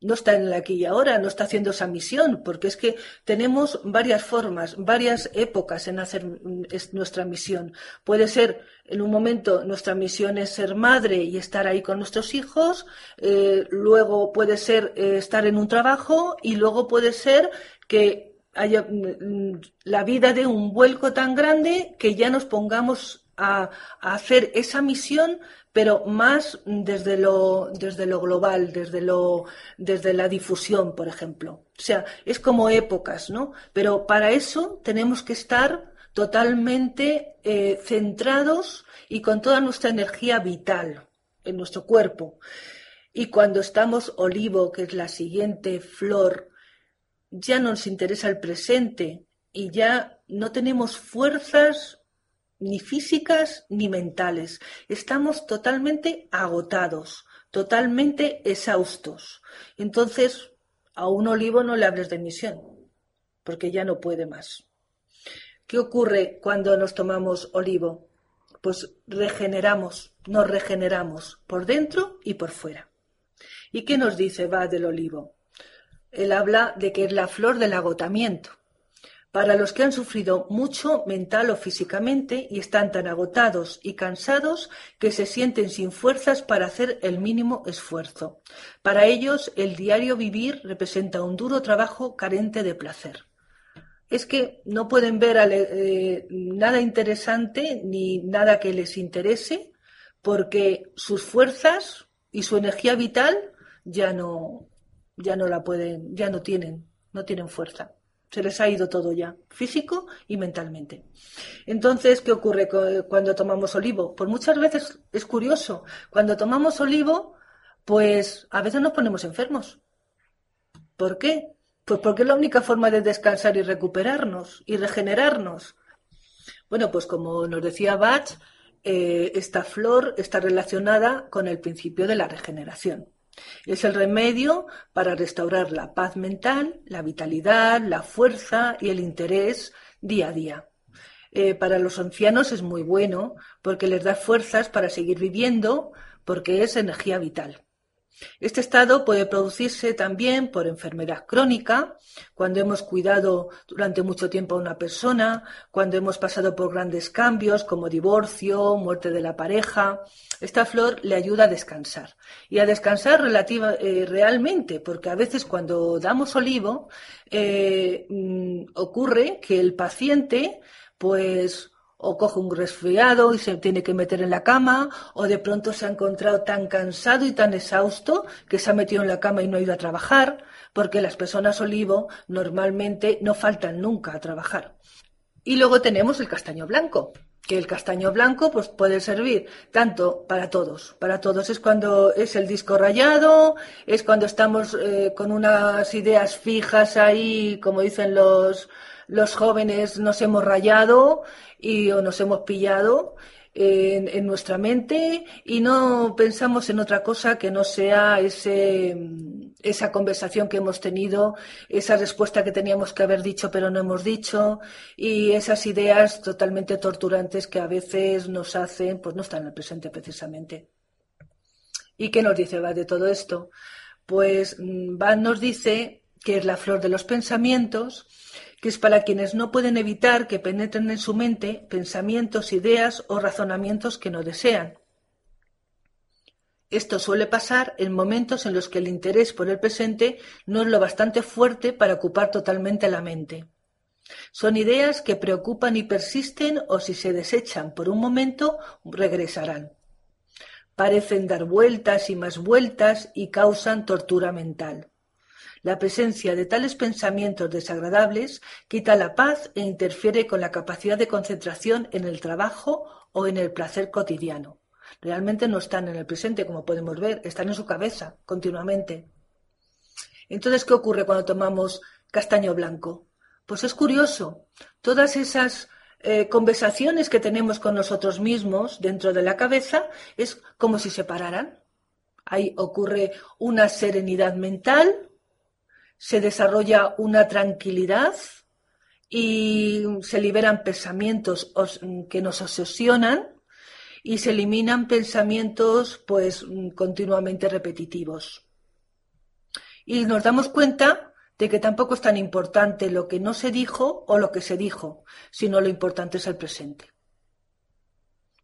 no está en el aquí y ahora, no está haciendo esa misión, porque es que tenemos varias formas, varias épocas en hacer nuestra misión. Puede ser, en un momento, nuestra misión es ser madre y estar ahí con nuestros hijos, eh, luego puede ser eh, estar en un trabajo y luego puede ser que haya, mm, la vida de un vuelco tan grande que ya nos pongamos a, hacer esa misión, pero más desde lo, desde lo global, desde, lo, desde la difusión, por ejemplo. O sea, es como épocas, ¿no? Pero para eso tenemos que estar totalmente eh, centrados y con toda nuestra energía vital en nuestro cuerpo. Y cuando estamos olivo, que es la siguiente flor, ya nos interesa el presente y ya no tenemos fuerzas ni físicas ni mentales. Estamos totalmente agotados, totalmente exhaustos. Entonces, a un olivo no le hables de misión, porque ya no puede más. ¿Qué ocurre cuando nos tomamos olivo? Pues regeneramos, nos regeneramos por dentro y por fuera. ¿Y qué nos dice va del olivo? Él habla de que es la flor del agotamiento. Para los que han sufrido mucho mental o físicamente y están tan agotados y cansados que se sienten sin fuerzas para hacer el mínimo esfuerzo. Para ellos el diario vivir representa un duro trabajo carente de placer. Es que no pueden ver eh, nada interesante ni nada que les interese porque sus fuerzas y su energía vital ya no, ya no la pueden, ya no tienen, no tienen fuerza. se les ha ido todo ya, físico y mentalmente. Entonces, ¿qué ocurre cuando tomamos olivo? Pues muchas veces es curioso, cuando tomamos olivo, pues a veces nos ponemos enfermos. ¿Por qué? Pues porque es la única forma de descansar y recuperarnos y regenerarnos. Bueno, pues como nos decía Bach, eh, esta flor está relacionada con el principio de la regeneración. Es el remedio para restaurar la paz mental, la vitalidad, la fuerza y el interés día a día. Eh, para los ancianos es muy bueno porque les da fuerzas para seguir viviendo, porque es energía vital. Este estado puede producirse también por enfermedad crónica, cuando hemos cuidado durante mucho tiempo a una persona, cuando hemos pasado por grandes cambios como divorcio, muerte de la pareja. Esta flor le ayuda a descansar y a descansar relativa, eh, realmente, porque a veces cuando damos olivo eh, mm, ocurre que el paciente pues o coge un resfriado y se tiene que meter en la cama, o de pronto se ha encontrado tan cansado y tan exhausto que se ha metido en la cama y no ha ido a trabajar, porque las personas olivo normalmente no faltan nunca a trabajar. Y luego tenemos el castaño blanco, que el castaño blanco pues puede servir tanto para todos. Para todos es cuando es el disco rayado, es cuando estamos eh, con unas ideas fijas ahí, como dicen los, los jóvenes nos hemos rayado y o nos hemos pillado en, nuestra mente y no pensamos en otra cosa que no sea ese, esa conversación que hemos tenido, esa respuesta que teníamos que haber dicho pero no hemos dicho y esas ideas totalmente torturantes que a veces nos hacen pues no estar en el presente precisamente. ¿Y qué nos dice va de todo esto? Pues mm, Van nos dice que es la flor de los pensamientos que es para quienes no pueden evitar que penetren en su mente pensamientos, ideas o razonamientos que no desean. Esto suele pasar en momentos en los que el interés por el presente no es lo bastante fuerte para ocupar totalmente la mente. Son ideas que preocupan y persisten o si se desechan por un momento regresarán. Parecen dar vueltas y más vueltas y causan tortura mental. La presencia de tales pensamientos desagradables quita la paz e interfiere con la capacidad de concentración en el trabajo o en el placer cotidiano. Realmente no están en el presente, como podemos ver, están en su cabeza continuamente. Entonces, ¿qué ocurre cuando tomamos castaño blanco? Pues es curioso. Todas esas eh, conversaciones que tenemos con nosotros mismos dentro de la cabeza es como si se pararan. Ahí ocurre una serenidad mental, se desarrolla una tranquilidad y se liberan pensamientos que nos obsesionan y se eliminan pensamientos pues continuamente repetitivos. Y nos damos cuenta de que tampoco es tan importante lo que no se dijo o lo que se dijo, sino lo importante es el presente.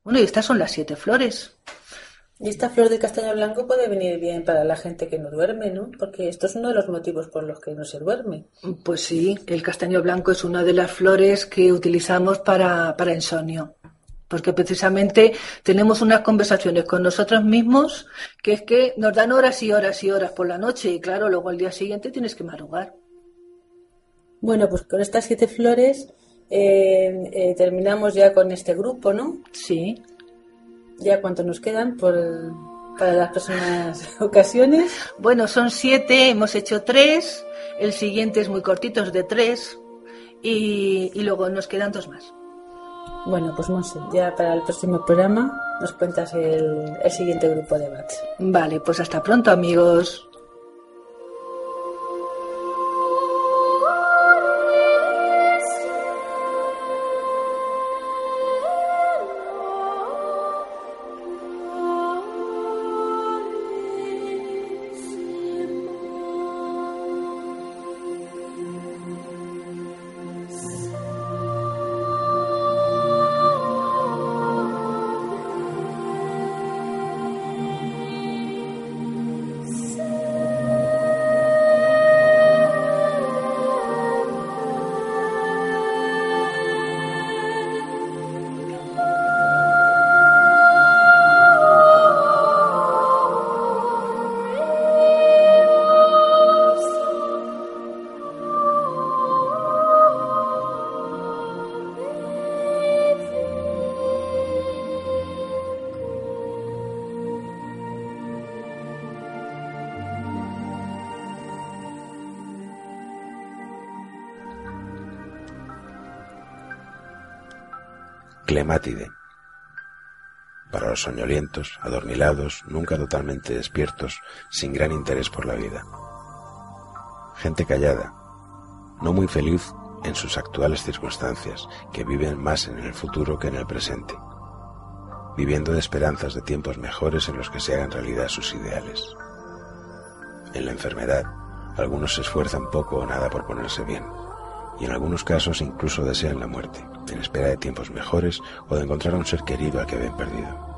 Bueno, y estas son las siete flores. Y esta flor de castaño blanco puede venir bien para la gente que no duerme, ¿no? Porque esto es uno de los motivos por los que no se duerme. Pues sí, el castaño blanco es una de las flores que utilizamos para, para insomnio. Porque precisamente tenemos unas conversaciones con nosotros mismos que es que nos dan horas y horas y horas por la noche y claro, luego al día siguiente tienes que madrugar. Bueno, pues con estas siete flores eh, eh, terminamos ya con este grupo, ¿no? Sí ya cuánto nos quedan por, para las próximas ocasiones. Bueno, son siete, hemos hecho tres, el siguiente es muy cortito, es de tres, y, y luego nos quedan dos más. Bueno, pues Monse, ya para el próximo programa nos cuentas el, el siguiente grupo de bats. Vale, pues hasta pronto amigos. Clemátide. Para los soñolientos, adormilados, nunca totalmente despiertos, sin gran interés por la vida. Gente callada, no muy feliz en sus actuales circunstancias, que viven más en el futuro que en el presente, viviendo de esperanzas de tiempos mejores en los que se hagan realidad sus ideales. En la enfermedad, algunos se esfuerzan poco o nada por ponerse bien, y en algunos casos incluso desean la muerte, en espera de tiempos mejores o de encontrar a un ser querido al que habían perdido.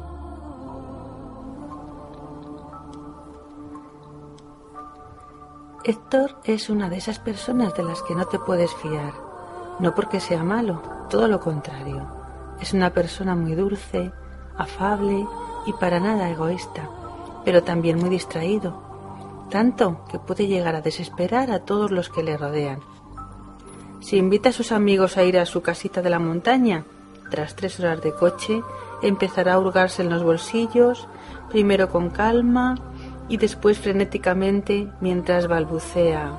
Héctor es una de esas personas de las que no te puedes fiar, no porque sea malo, todo lo contrario. Es una persona muy dulce, afable y para nada egoísta, pero también muy distraído, tanto que puede llegar a desesperar a todos los que le rodean. Si invita a sus amigos a ir a su casita de la montaña, tras tres horas de coche, empezará a hurgarse en los bolsillos, primero con calma y después frenéticamente mientras balbucea.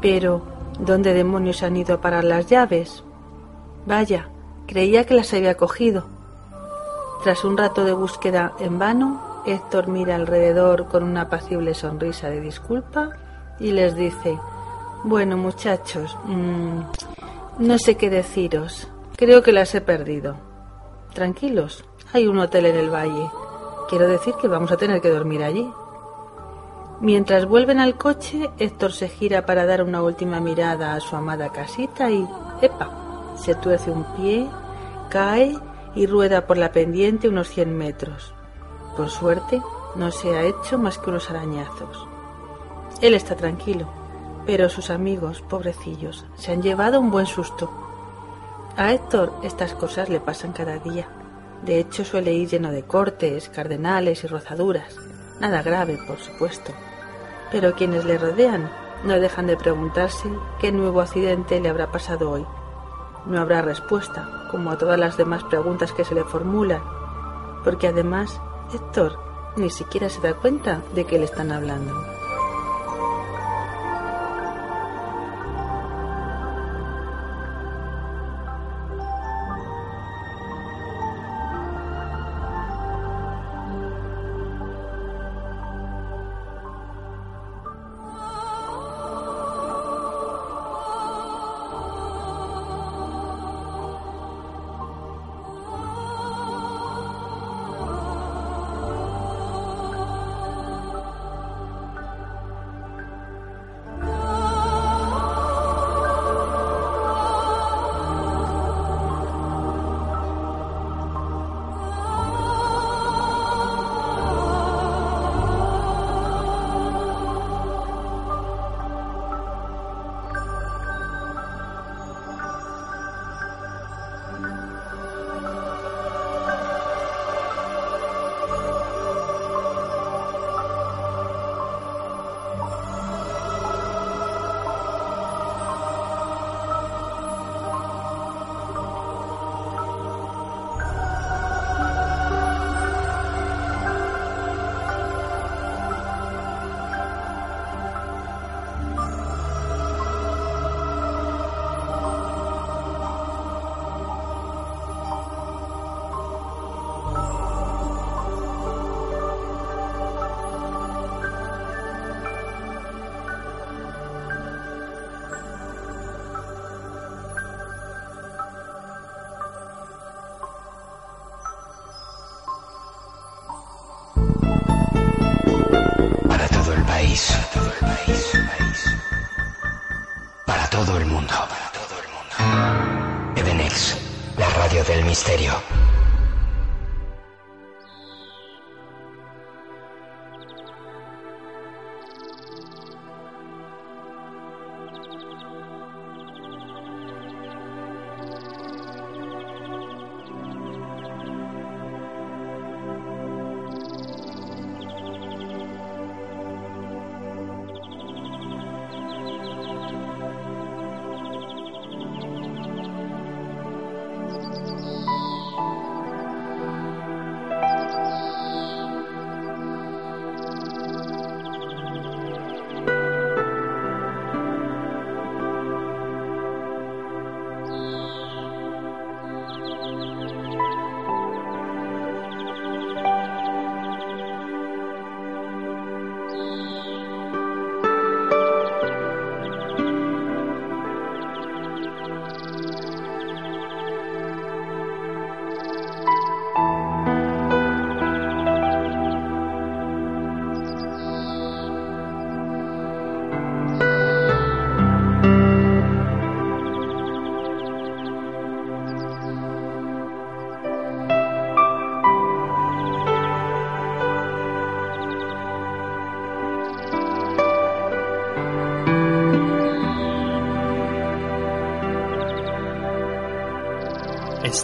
Pero, ¿dónde demonios han ido a parar las llaves? Vaya, creía que las había cogido. Tras un rato de búsqueda en vano, Héctor mira alrededor con una apacible sonrisa de disculpa y les dice, bueno muchachos, mmm, no sé qué deciros, creo que las he perdido. Tranquilos, hay un hotel en el valle. Quiero decir que vamos a tener que dormir allí. Mientras vuelven al coche, Héctor se gira para dar una última mirada a su amada casita y, ¡epa!, se tuerce un pie, cae y rueda por la pendiente unos cien metros. Por suerte, no se ha hecho más que unos arañazos. Él está tranquilo, pero sus amigos, pobrecillos, se han llevado un buen susto. A Héctor estas cosas le pasan cada día. De hecho, suele ir lleno de cortes, cardenales y rozaduras. Nada grave, por supuesto. Pero quienes le rodean no dejan de preguntarse qué nuevo accidente le habrá pasado hoy. No habrá respuesta, como a todas las demás preguntas que se le formulan, porque además Héctor ni siquiera se da cuenta de que le están hablando.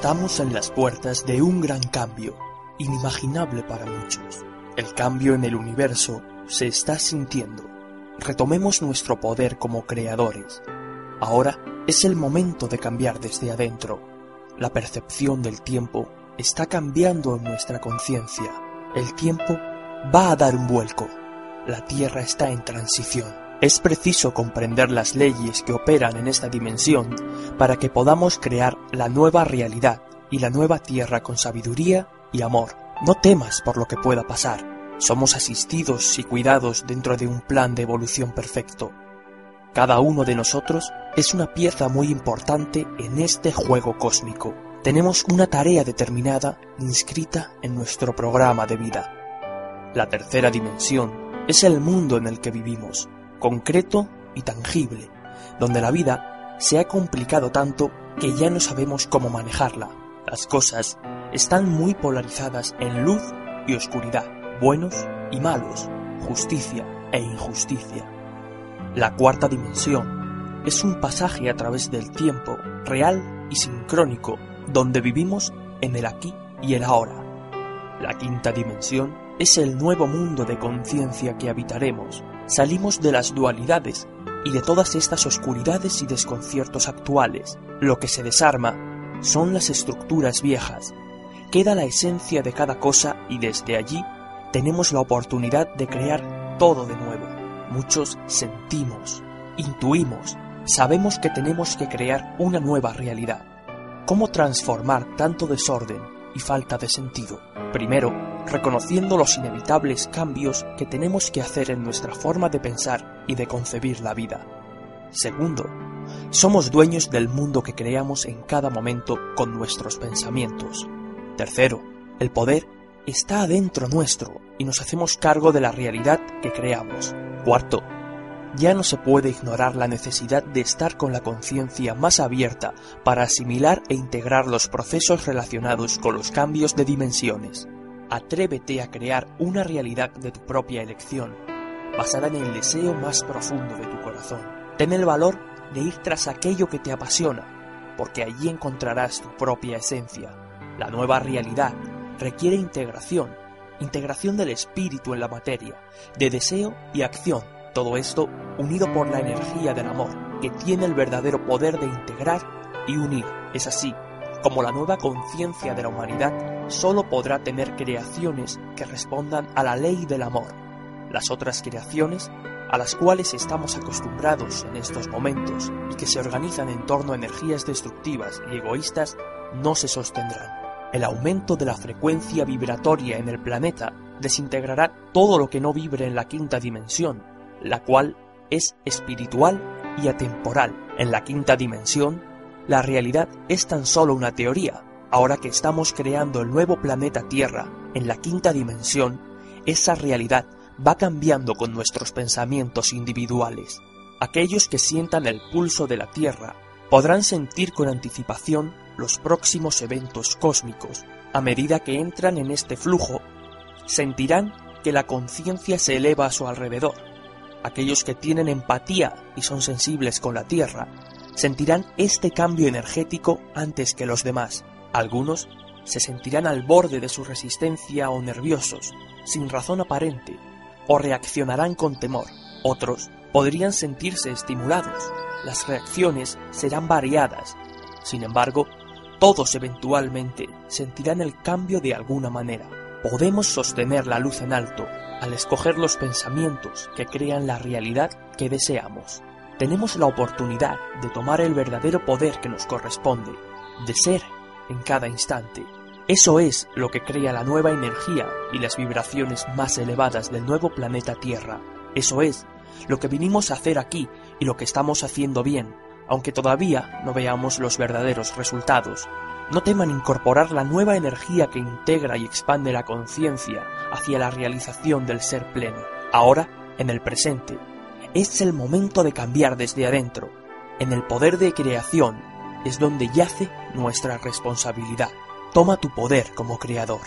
Estamos en las puertas de un gran cambio, inimaginable para muchos. El cambio en el universo se está sintiendo. Retomemos nuestro poder como creadores. Ahora es el momento de cambiar desde adentro. La percepción del tiempo está cambiando en nuestra conciencia. El tiempo va a dar un vuelco. La Tierra está en transición. Es preciso comprender las leyes que operan en esta dimensión para que podamos crear la nueva realidad y la nueva Tierra con sabiduría y amor. No temas por lo que pueda pasar. Somos asistidos y cuidados dentro de un plan de evolución perfecto. Cada uno de nosotros es una pieza muy importante en este juego cósmico. Tenemos una tarea determinada inscrita en nuestro programa de vida. La tercera dimensión es el mundo en el que vivimos, concreto y tangible, donde la vida se ha complicado tanto que ya no sabemos cómo manejarla. Las cosas están muy polarizadas en luz y oscuridad, buenos y malos, justicia e injusticia. La cuarta dimensión es un pasaje a través del tiempo real y sincrónico donde vivimos en el aquí y el ahora. La quinta dimensión es el nuevo mundo de conciencia que habitaremos. Salimos de las dualidades y de todas estas oscuridades y desconciertos actuales. Lo que se desarma son las estructuras viejas. Queda la esencia de cada cosa y desde allí tenemos la oportunidad de crear todo de nuevo. Muchos sentimos, intuimos, sabemos que tenemos que crear una nueva realidad. ¿Cómo transformar tanto desorden y falta de sentido? Primero, reconociendo los inevitables cambios que tenemos que hacer en nuestra forma de pensar y de concebir la vida. Segundo, somos dueños del mundo que creamos en cada momento con nuestros pensamientos. Tercero, el poder está adentro nuestro y nos hacemos cargo de la realidad que creamos. Cuarto, ya no se puede ignorar la necesidad de estar con la conciencia más abierta para asimilar e integrar los procesos relacionados con los cambios de dimensiones. Atrévete a crear una realidad de tu propia elección, basada en el deseo más profundo de tu corazón. Ten el valor de ir tras aquello que te apasiona, porque allí encontrarás tu propia esencia. La nueva realidad requiere integración, integración del espíritu en la materia, de deseo y acción todo esto unido por la energía del amor, que tiene el verdadero poder de integrar y unir. Es así como la nueva conciencia de la humanidad solo podrá tener creaciones que respondan a la ley del amor. Las otras creaciones, a las cuales estamos acostumbrados en estos momentos y que se organizan en torno a energías destructivas y egoístas, no se sostendrán. El aumento de la frecuencia vibratoria en el planeta desintegrará todo lo que no vibre en la quinta dimensión la cual es espiritual y atemporal. En la quinta dimensión, la realidad es tan solo una teoría. Ahora que estamos creando el nuevo planeta Tierra en la quinta dimensión, esa realidad va cambiando con nuestros pensamientos individuales. Aquellos que sientan el pulso de la Tierra podrán sentir con anticipación los próximos eventos cósmicos. A medida que entran en este flujo, sentirán que la conciencia se eleva a su alrededor aquellos que tienen empatía y son sensibles con la Tierra, sentirán este cambio energético antes que los demás. Algunos se sentirán al borde de su resistencia o nerviosos, sin razón aparente, o reaccionarán con temor. Otros podrían sentirse estimulados. Las reacciones serán variadas. Sin embargo, todos eventualmente sentirán el cambio de alguna manera. Podemos sostener la luz en alto al escoger los pensamientos que crean la realidad que deseamos. Tenemos la oportunidad de tomar el verdadero poder que nos corresponde, de ser en cada instante. Eso es lo que crea la nueva energía y las vibraciones más elevadas del nuevo planeta Tierra. Eso es lo que vinimos a hacer aquí y lo que estamos haciendo bien, aunque todavía no veamos los verdaderos resultados. No teman incorporar la nueva energía que integra y expande la conciencia hacia la realización del ser pleno. Ahora, en el presente, es el momento de cambiar desde adentro. En el poder de creación es donde yace nuestra responsabilidad. Toma tu poder como creador.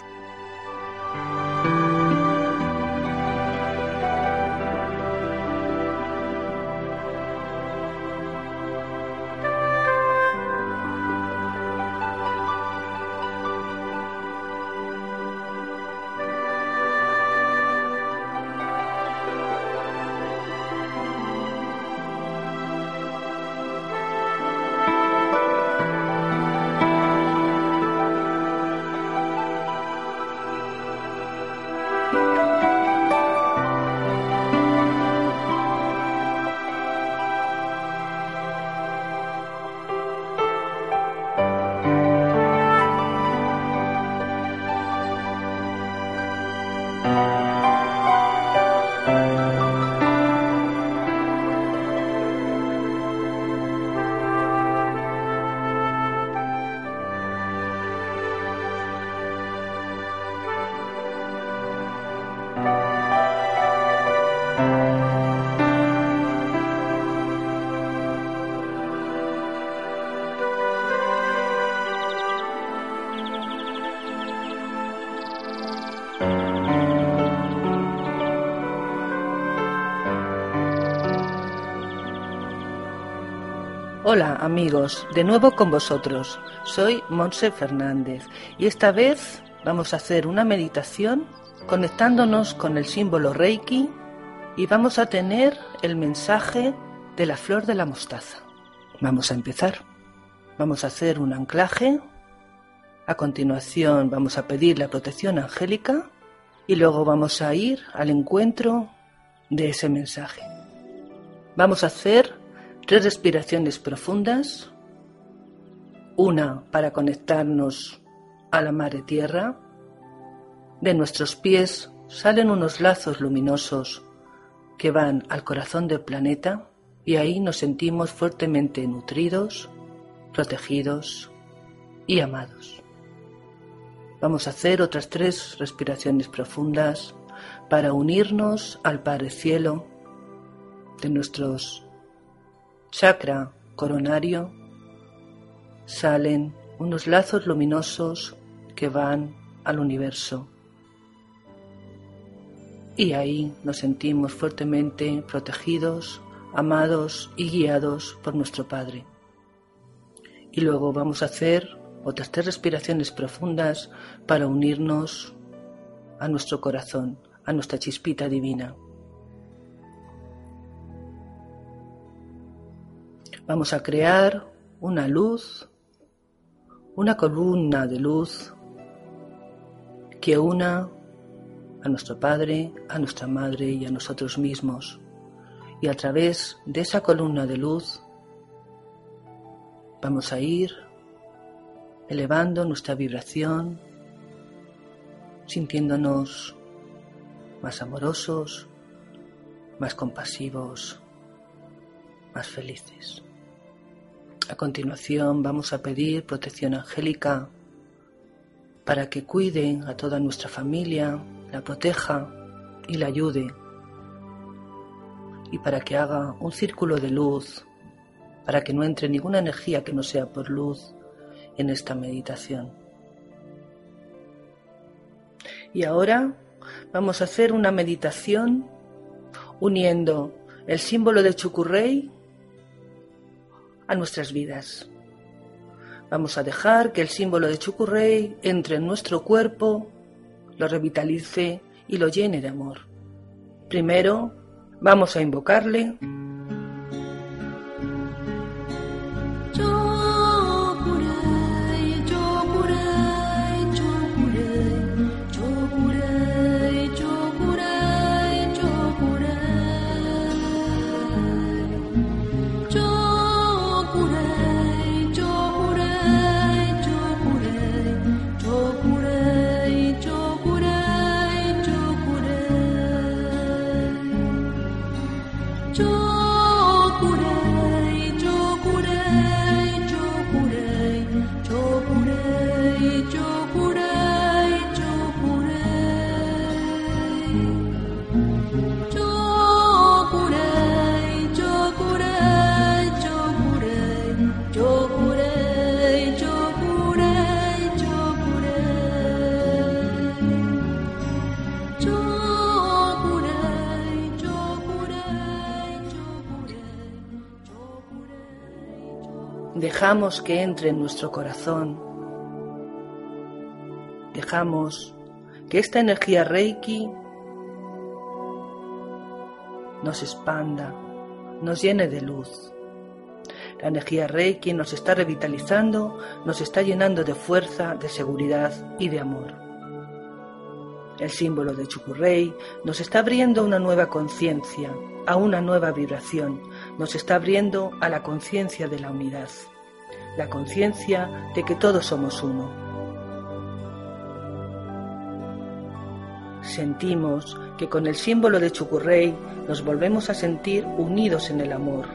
Hola amigos, de nuevo con vosotros. Soy Monse Fernández y esta vez vamos a hacer una meditación conectándonos con el símbolo Reiki y vamos a tener el mensaje de la flor de la mostaza. Vamos a empezar. Vamos a hacer un anclaje. A continuación vamos a pedir la protección angélica y luego vamos a ir al encuentro de ese mensaje. Vamos a hacer Tres respiraciones profundas. Una para conectarnos a la madre tierra. De nuestros pies salen unos lazos luminosos que van al corazón del planeta y ahí nos sentimos fuertemente nutridos, protegidos y amados. Vamos a hacer otras tres respiraciones profundas para unirnos al Padre Cielo de nuestros chakra coronario salen unos lazos luminosos que van al universo. Y ahí nos sentimos fuertemente protegidos, amados y guiados por nuestro Padre. Y luego vamos a hacer otras tres respiraciones profundas para unirnos a nuestro corazón, a nuestra chispita divina. Vamos a crear una luz, una columna de luz que una a nuestro Padre, a nuestra Madre y a nosotros mismos. Y a través de esa columna de luz vamos a ir elevando nuestra vibración, sintiéndonos más amorosos, más compasivos, más felices. A continuación vamos a pedir protección angélica para que cuide a toda nuestra familia, la proteja y la ayude y para que haga un círculo de luz, para que no entre ninguna energía que no sea por luz en esta meditación. Y ahora vamos a hacer una meditación uniendo el símbolo de Chukurrey a nuestras vidas. Vamos a dejar que el símbolo de Chukurrey entre en nuestro cuerpo, lo revitalice y lo llene de amor. Primero, vamos a invocarle Dejamos que entre en nuestro corazón. Dejamos que esta energía Reiki nos expanda, nos llene de luz. La energía Reiki nos está revitalizando, nos está llenando de fuerza, de seguridad y de amor. El símbolo de Chukurrey nos está abriendo una nueva conciencia, a una nueva vibración, nos está abriendo a la conciencia de la unidad la conciencia de que todos somos uno. Sentimos que con el símbolo de Chukurrey nos volvemos a sentir unidos en el amor,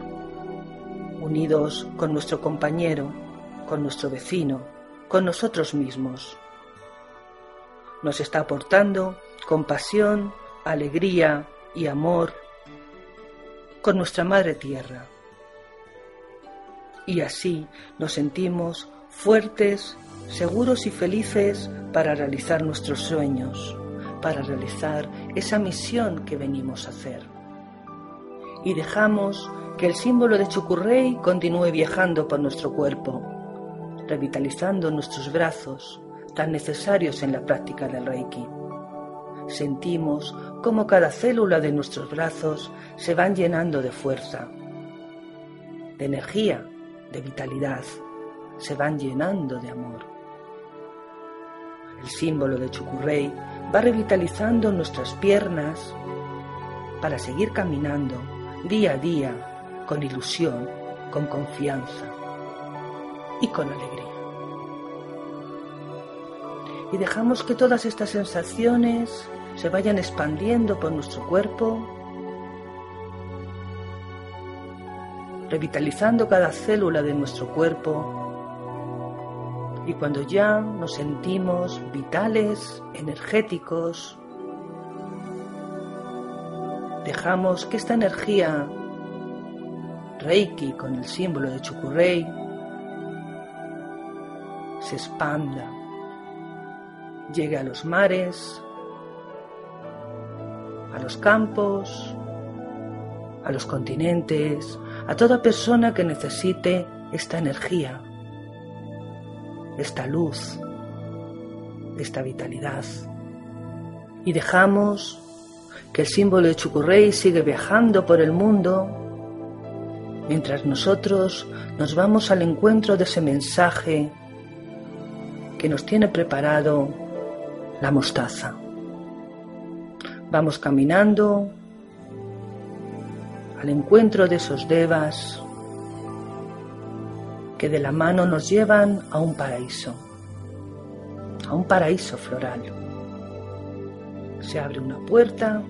unidos con nuestro compañero, con nuestro vecino, con nosotros mismos. Nos está aportando compasión, alegría y amor con nuestra Madre Tierra. Y así nos sentimos fuertes, seguros y felices para realizar nuestros sueños, para realizar esa misión que venimos a hacer. Y dejamos que el símbolo de Chukurrey continúe viajando por nuestro cuerpo, revitalizando nuestros brazos, tan necesarios en la práctica del Reiki. Sentimos cómo cada célula de nuestros brazos se van llenando de fuerza, de energía, de vitalidad, se van llenando de amor. El símbolo de Chukurrey va revitalizando nuestras piernas para seguir caminando día a día con ilusión, con confianza y con alegría. Y dejamos que todas estas sensaciones se vayan expandiendo por nuestro cuerpo, revitalizando cada célula de nuestro cuerpo. Y cuando ya nos sentimos vitales, energéticos, dejamos que esta energía Reiki con el símbolo de Chukurrei se expanda, llegue a los mares, a los campos, a los continentes, a toda persona que necesite esta energía, esta luz, esta vitalidad. Y dejamos que el símbolo de Chukurrey sigue viajando por el mundo mientras nosotros nos vamos al encuentro de ese mensaje que nos tiene preparado la mostaza. Vamos caminando al encuentro de esos devas que de la mano nos llevan a un paraíso, a un paraíso floral. Se abre una puerta.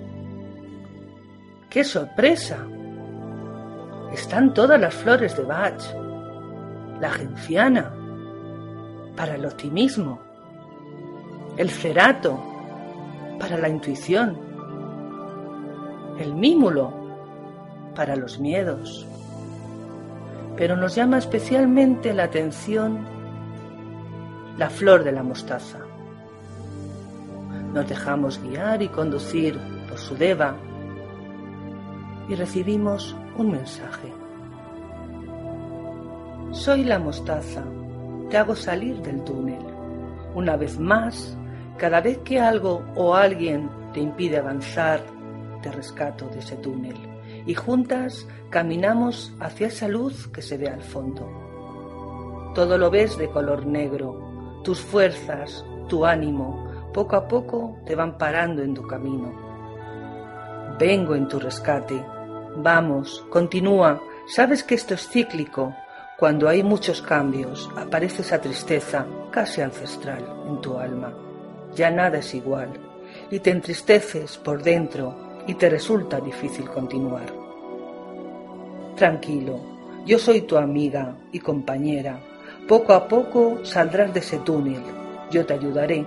¡Qué sorpresa! Están todas las flores de Bach, la genciana, para el optimismo, el cerato, para la intuición, el mímulo para los miedos. Pero nos llama especialmente la atención la flor de la mostaza. Nos dejamos guiar y conducir por su deva y recibimos un mensaje. Soy la mostaza, te hago salir del túnel. Una vez más, cada vez que algo o alguien te impide avanzar, te rescato de ese túnel y juntas caminamos hacia esa luz que se ve al fondo. Todo lo ves de color negro, tus fuerzas, tu ánimo, poco a poco te van parando en tu camino. Vengo en tu rescate. Vamos, continúa. Sabes que esto es cíclico. Cuando hay muchos cambios, aparece esa tristeza casi ancestral en tu alma. Ya nada es igual y te entristeces por dentro y te resulta difícil continuar. Tranquilo, yo soy tu amiga y compañera. Poco a poco saldrás de ese túnel. Yo te ayudaré.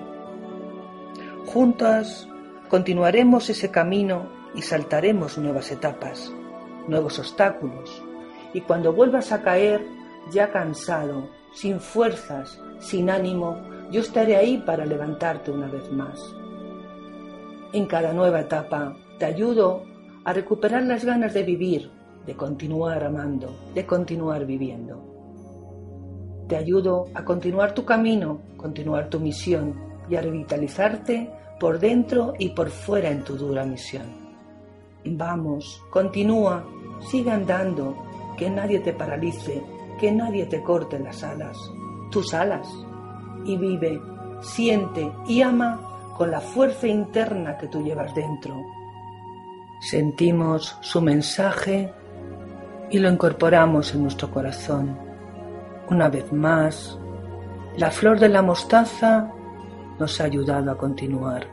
Juntas continuaremos ese camino y saltaremos nuevas etapas, nuevos obstáculos. Y cuando vuelvas a caer, ya cansado, sin fuerzas, sin ánimo, yo estaré ahí para levantarte una vez más. En cada nueva etapa te ayudo a recuperar las ganas de vivir, de continuar amando, de continuar viviendo. Te ayudo a continuar tu camino, continuar tu misión y a revitalizarte por dentro y por fuera en tu dura misión. Vamos, continúa, sigue andando, que nadie te paralice, que nadie te corte las alas, tus alas, y vive, siente y ama con la fuerza interna que tú llevas dentro, Sentimos su mensaje y lo incorporamos en nuestro corazón. Una vez más, la flor de la mostaza nos ha ayudado a continuar.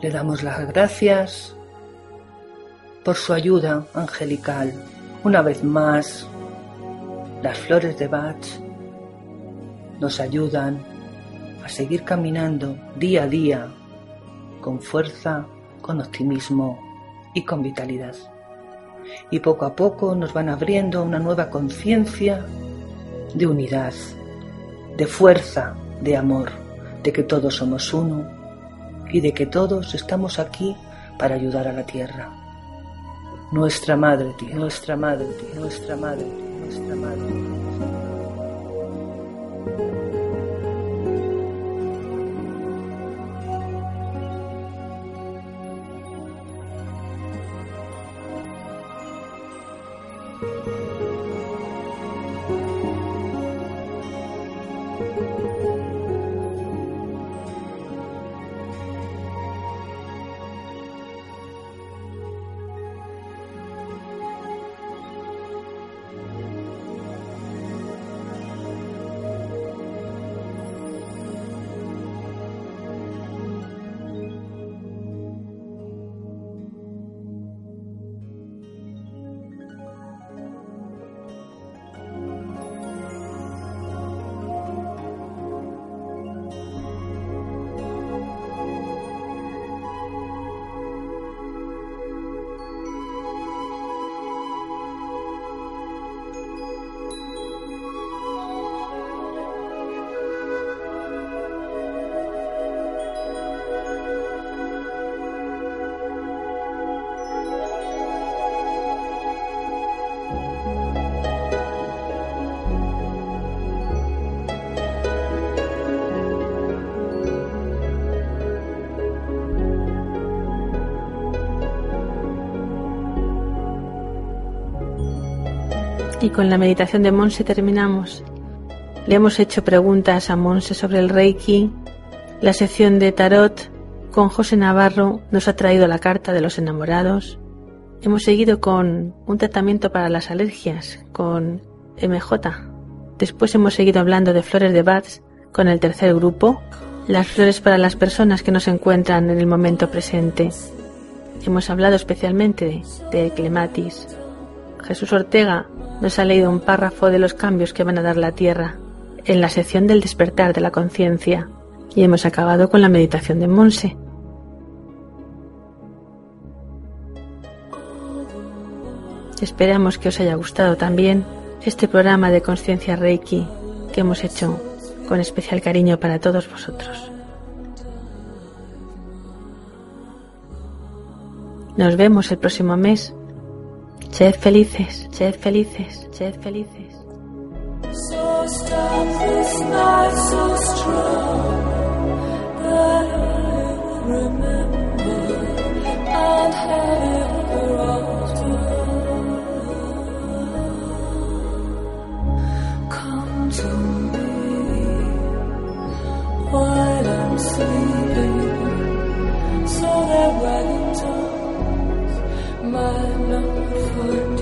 Le damos las gracias por su ayuda angelical. Una vez más, las flores de Bach nos ayudan a seguir caminando día a día con fuerza, con optimismo y con vitalidad. Y poco a poco nos van abriendo una nueva conciencia de unidad, de fuerza, de amor, de que todos somos uno y de que todos estamos aquí para ayudar a la tierra. Nuestra madre, nuestra madre, nuestra madre, nuestra madre. Con la meditación de Monse terminamos. Le hemos hecho preguntas a Monse sobre el Reiki. La sección de Tarot con José Navarro nos ha traído la carta de los enamorados. Hemos seguido con un tratamiento para las alergias con MJ. Después hemos seguido hablando de flores de Bats con el tercer grupo, las flores para las personas que no se encuentran en el momento presente. Hemos hablado especialmente de Clematis. Jesús Ortega nos ha leído un párrafo de los cambios que van a dar la Tierra en la sección del despertar de la conciencia y hemos acabado con la meditación de Monse. Esperamos que os haya gustado también este programa de conciencia Reiki que hemos hecho con especial cariño para todos vosotros. Nos vemos el próximo mes Sed felices, sed felices, sed felices. So stop this night so strong that I remember and ever good.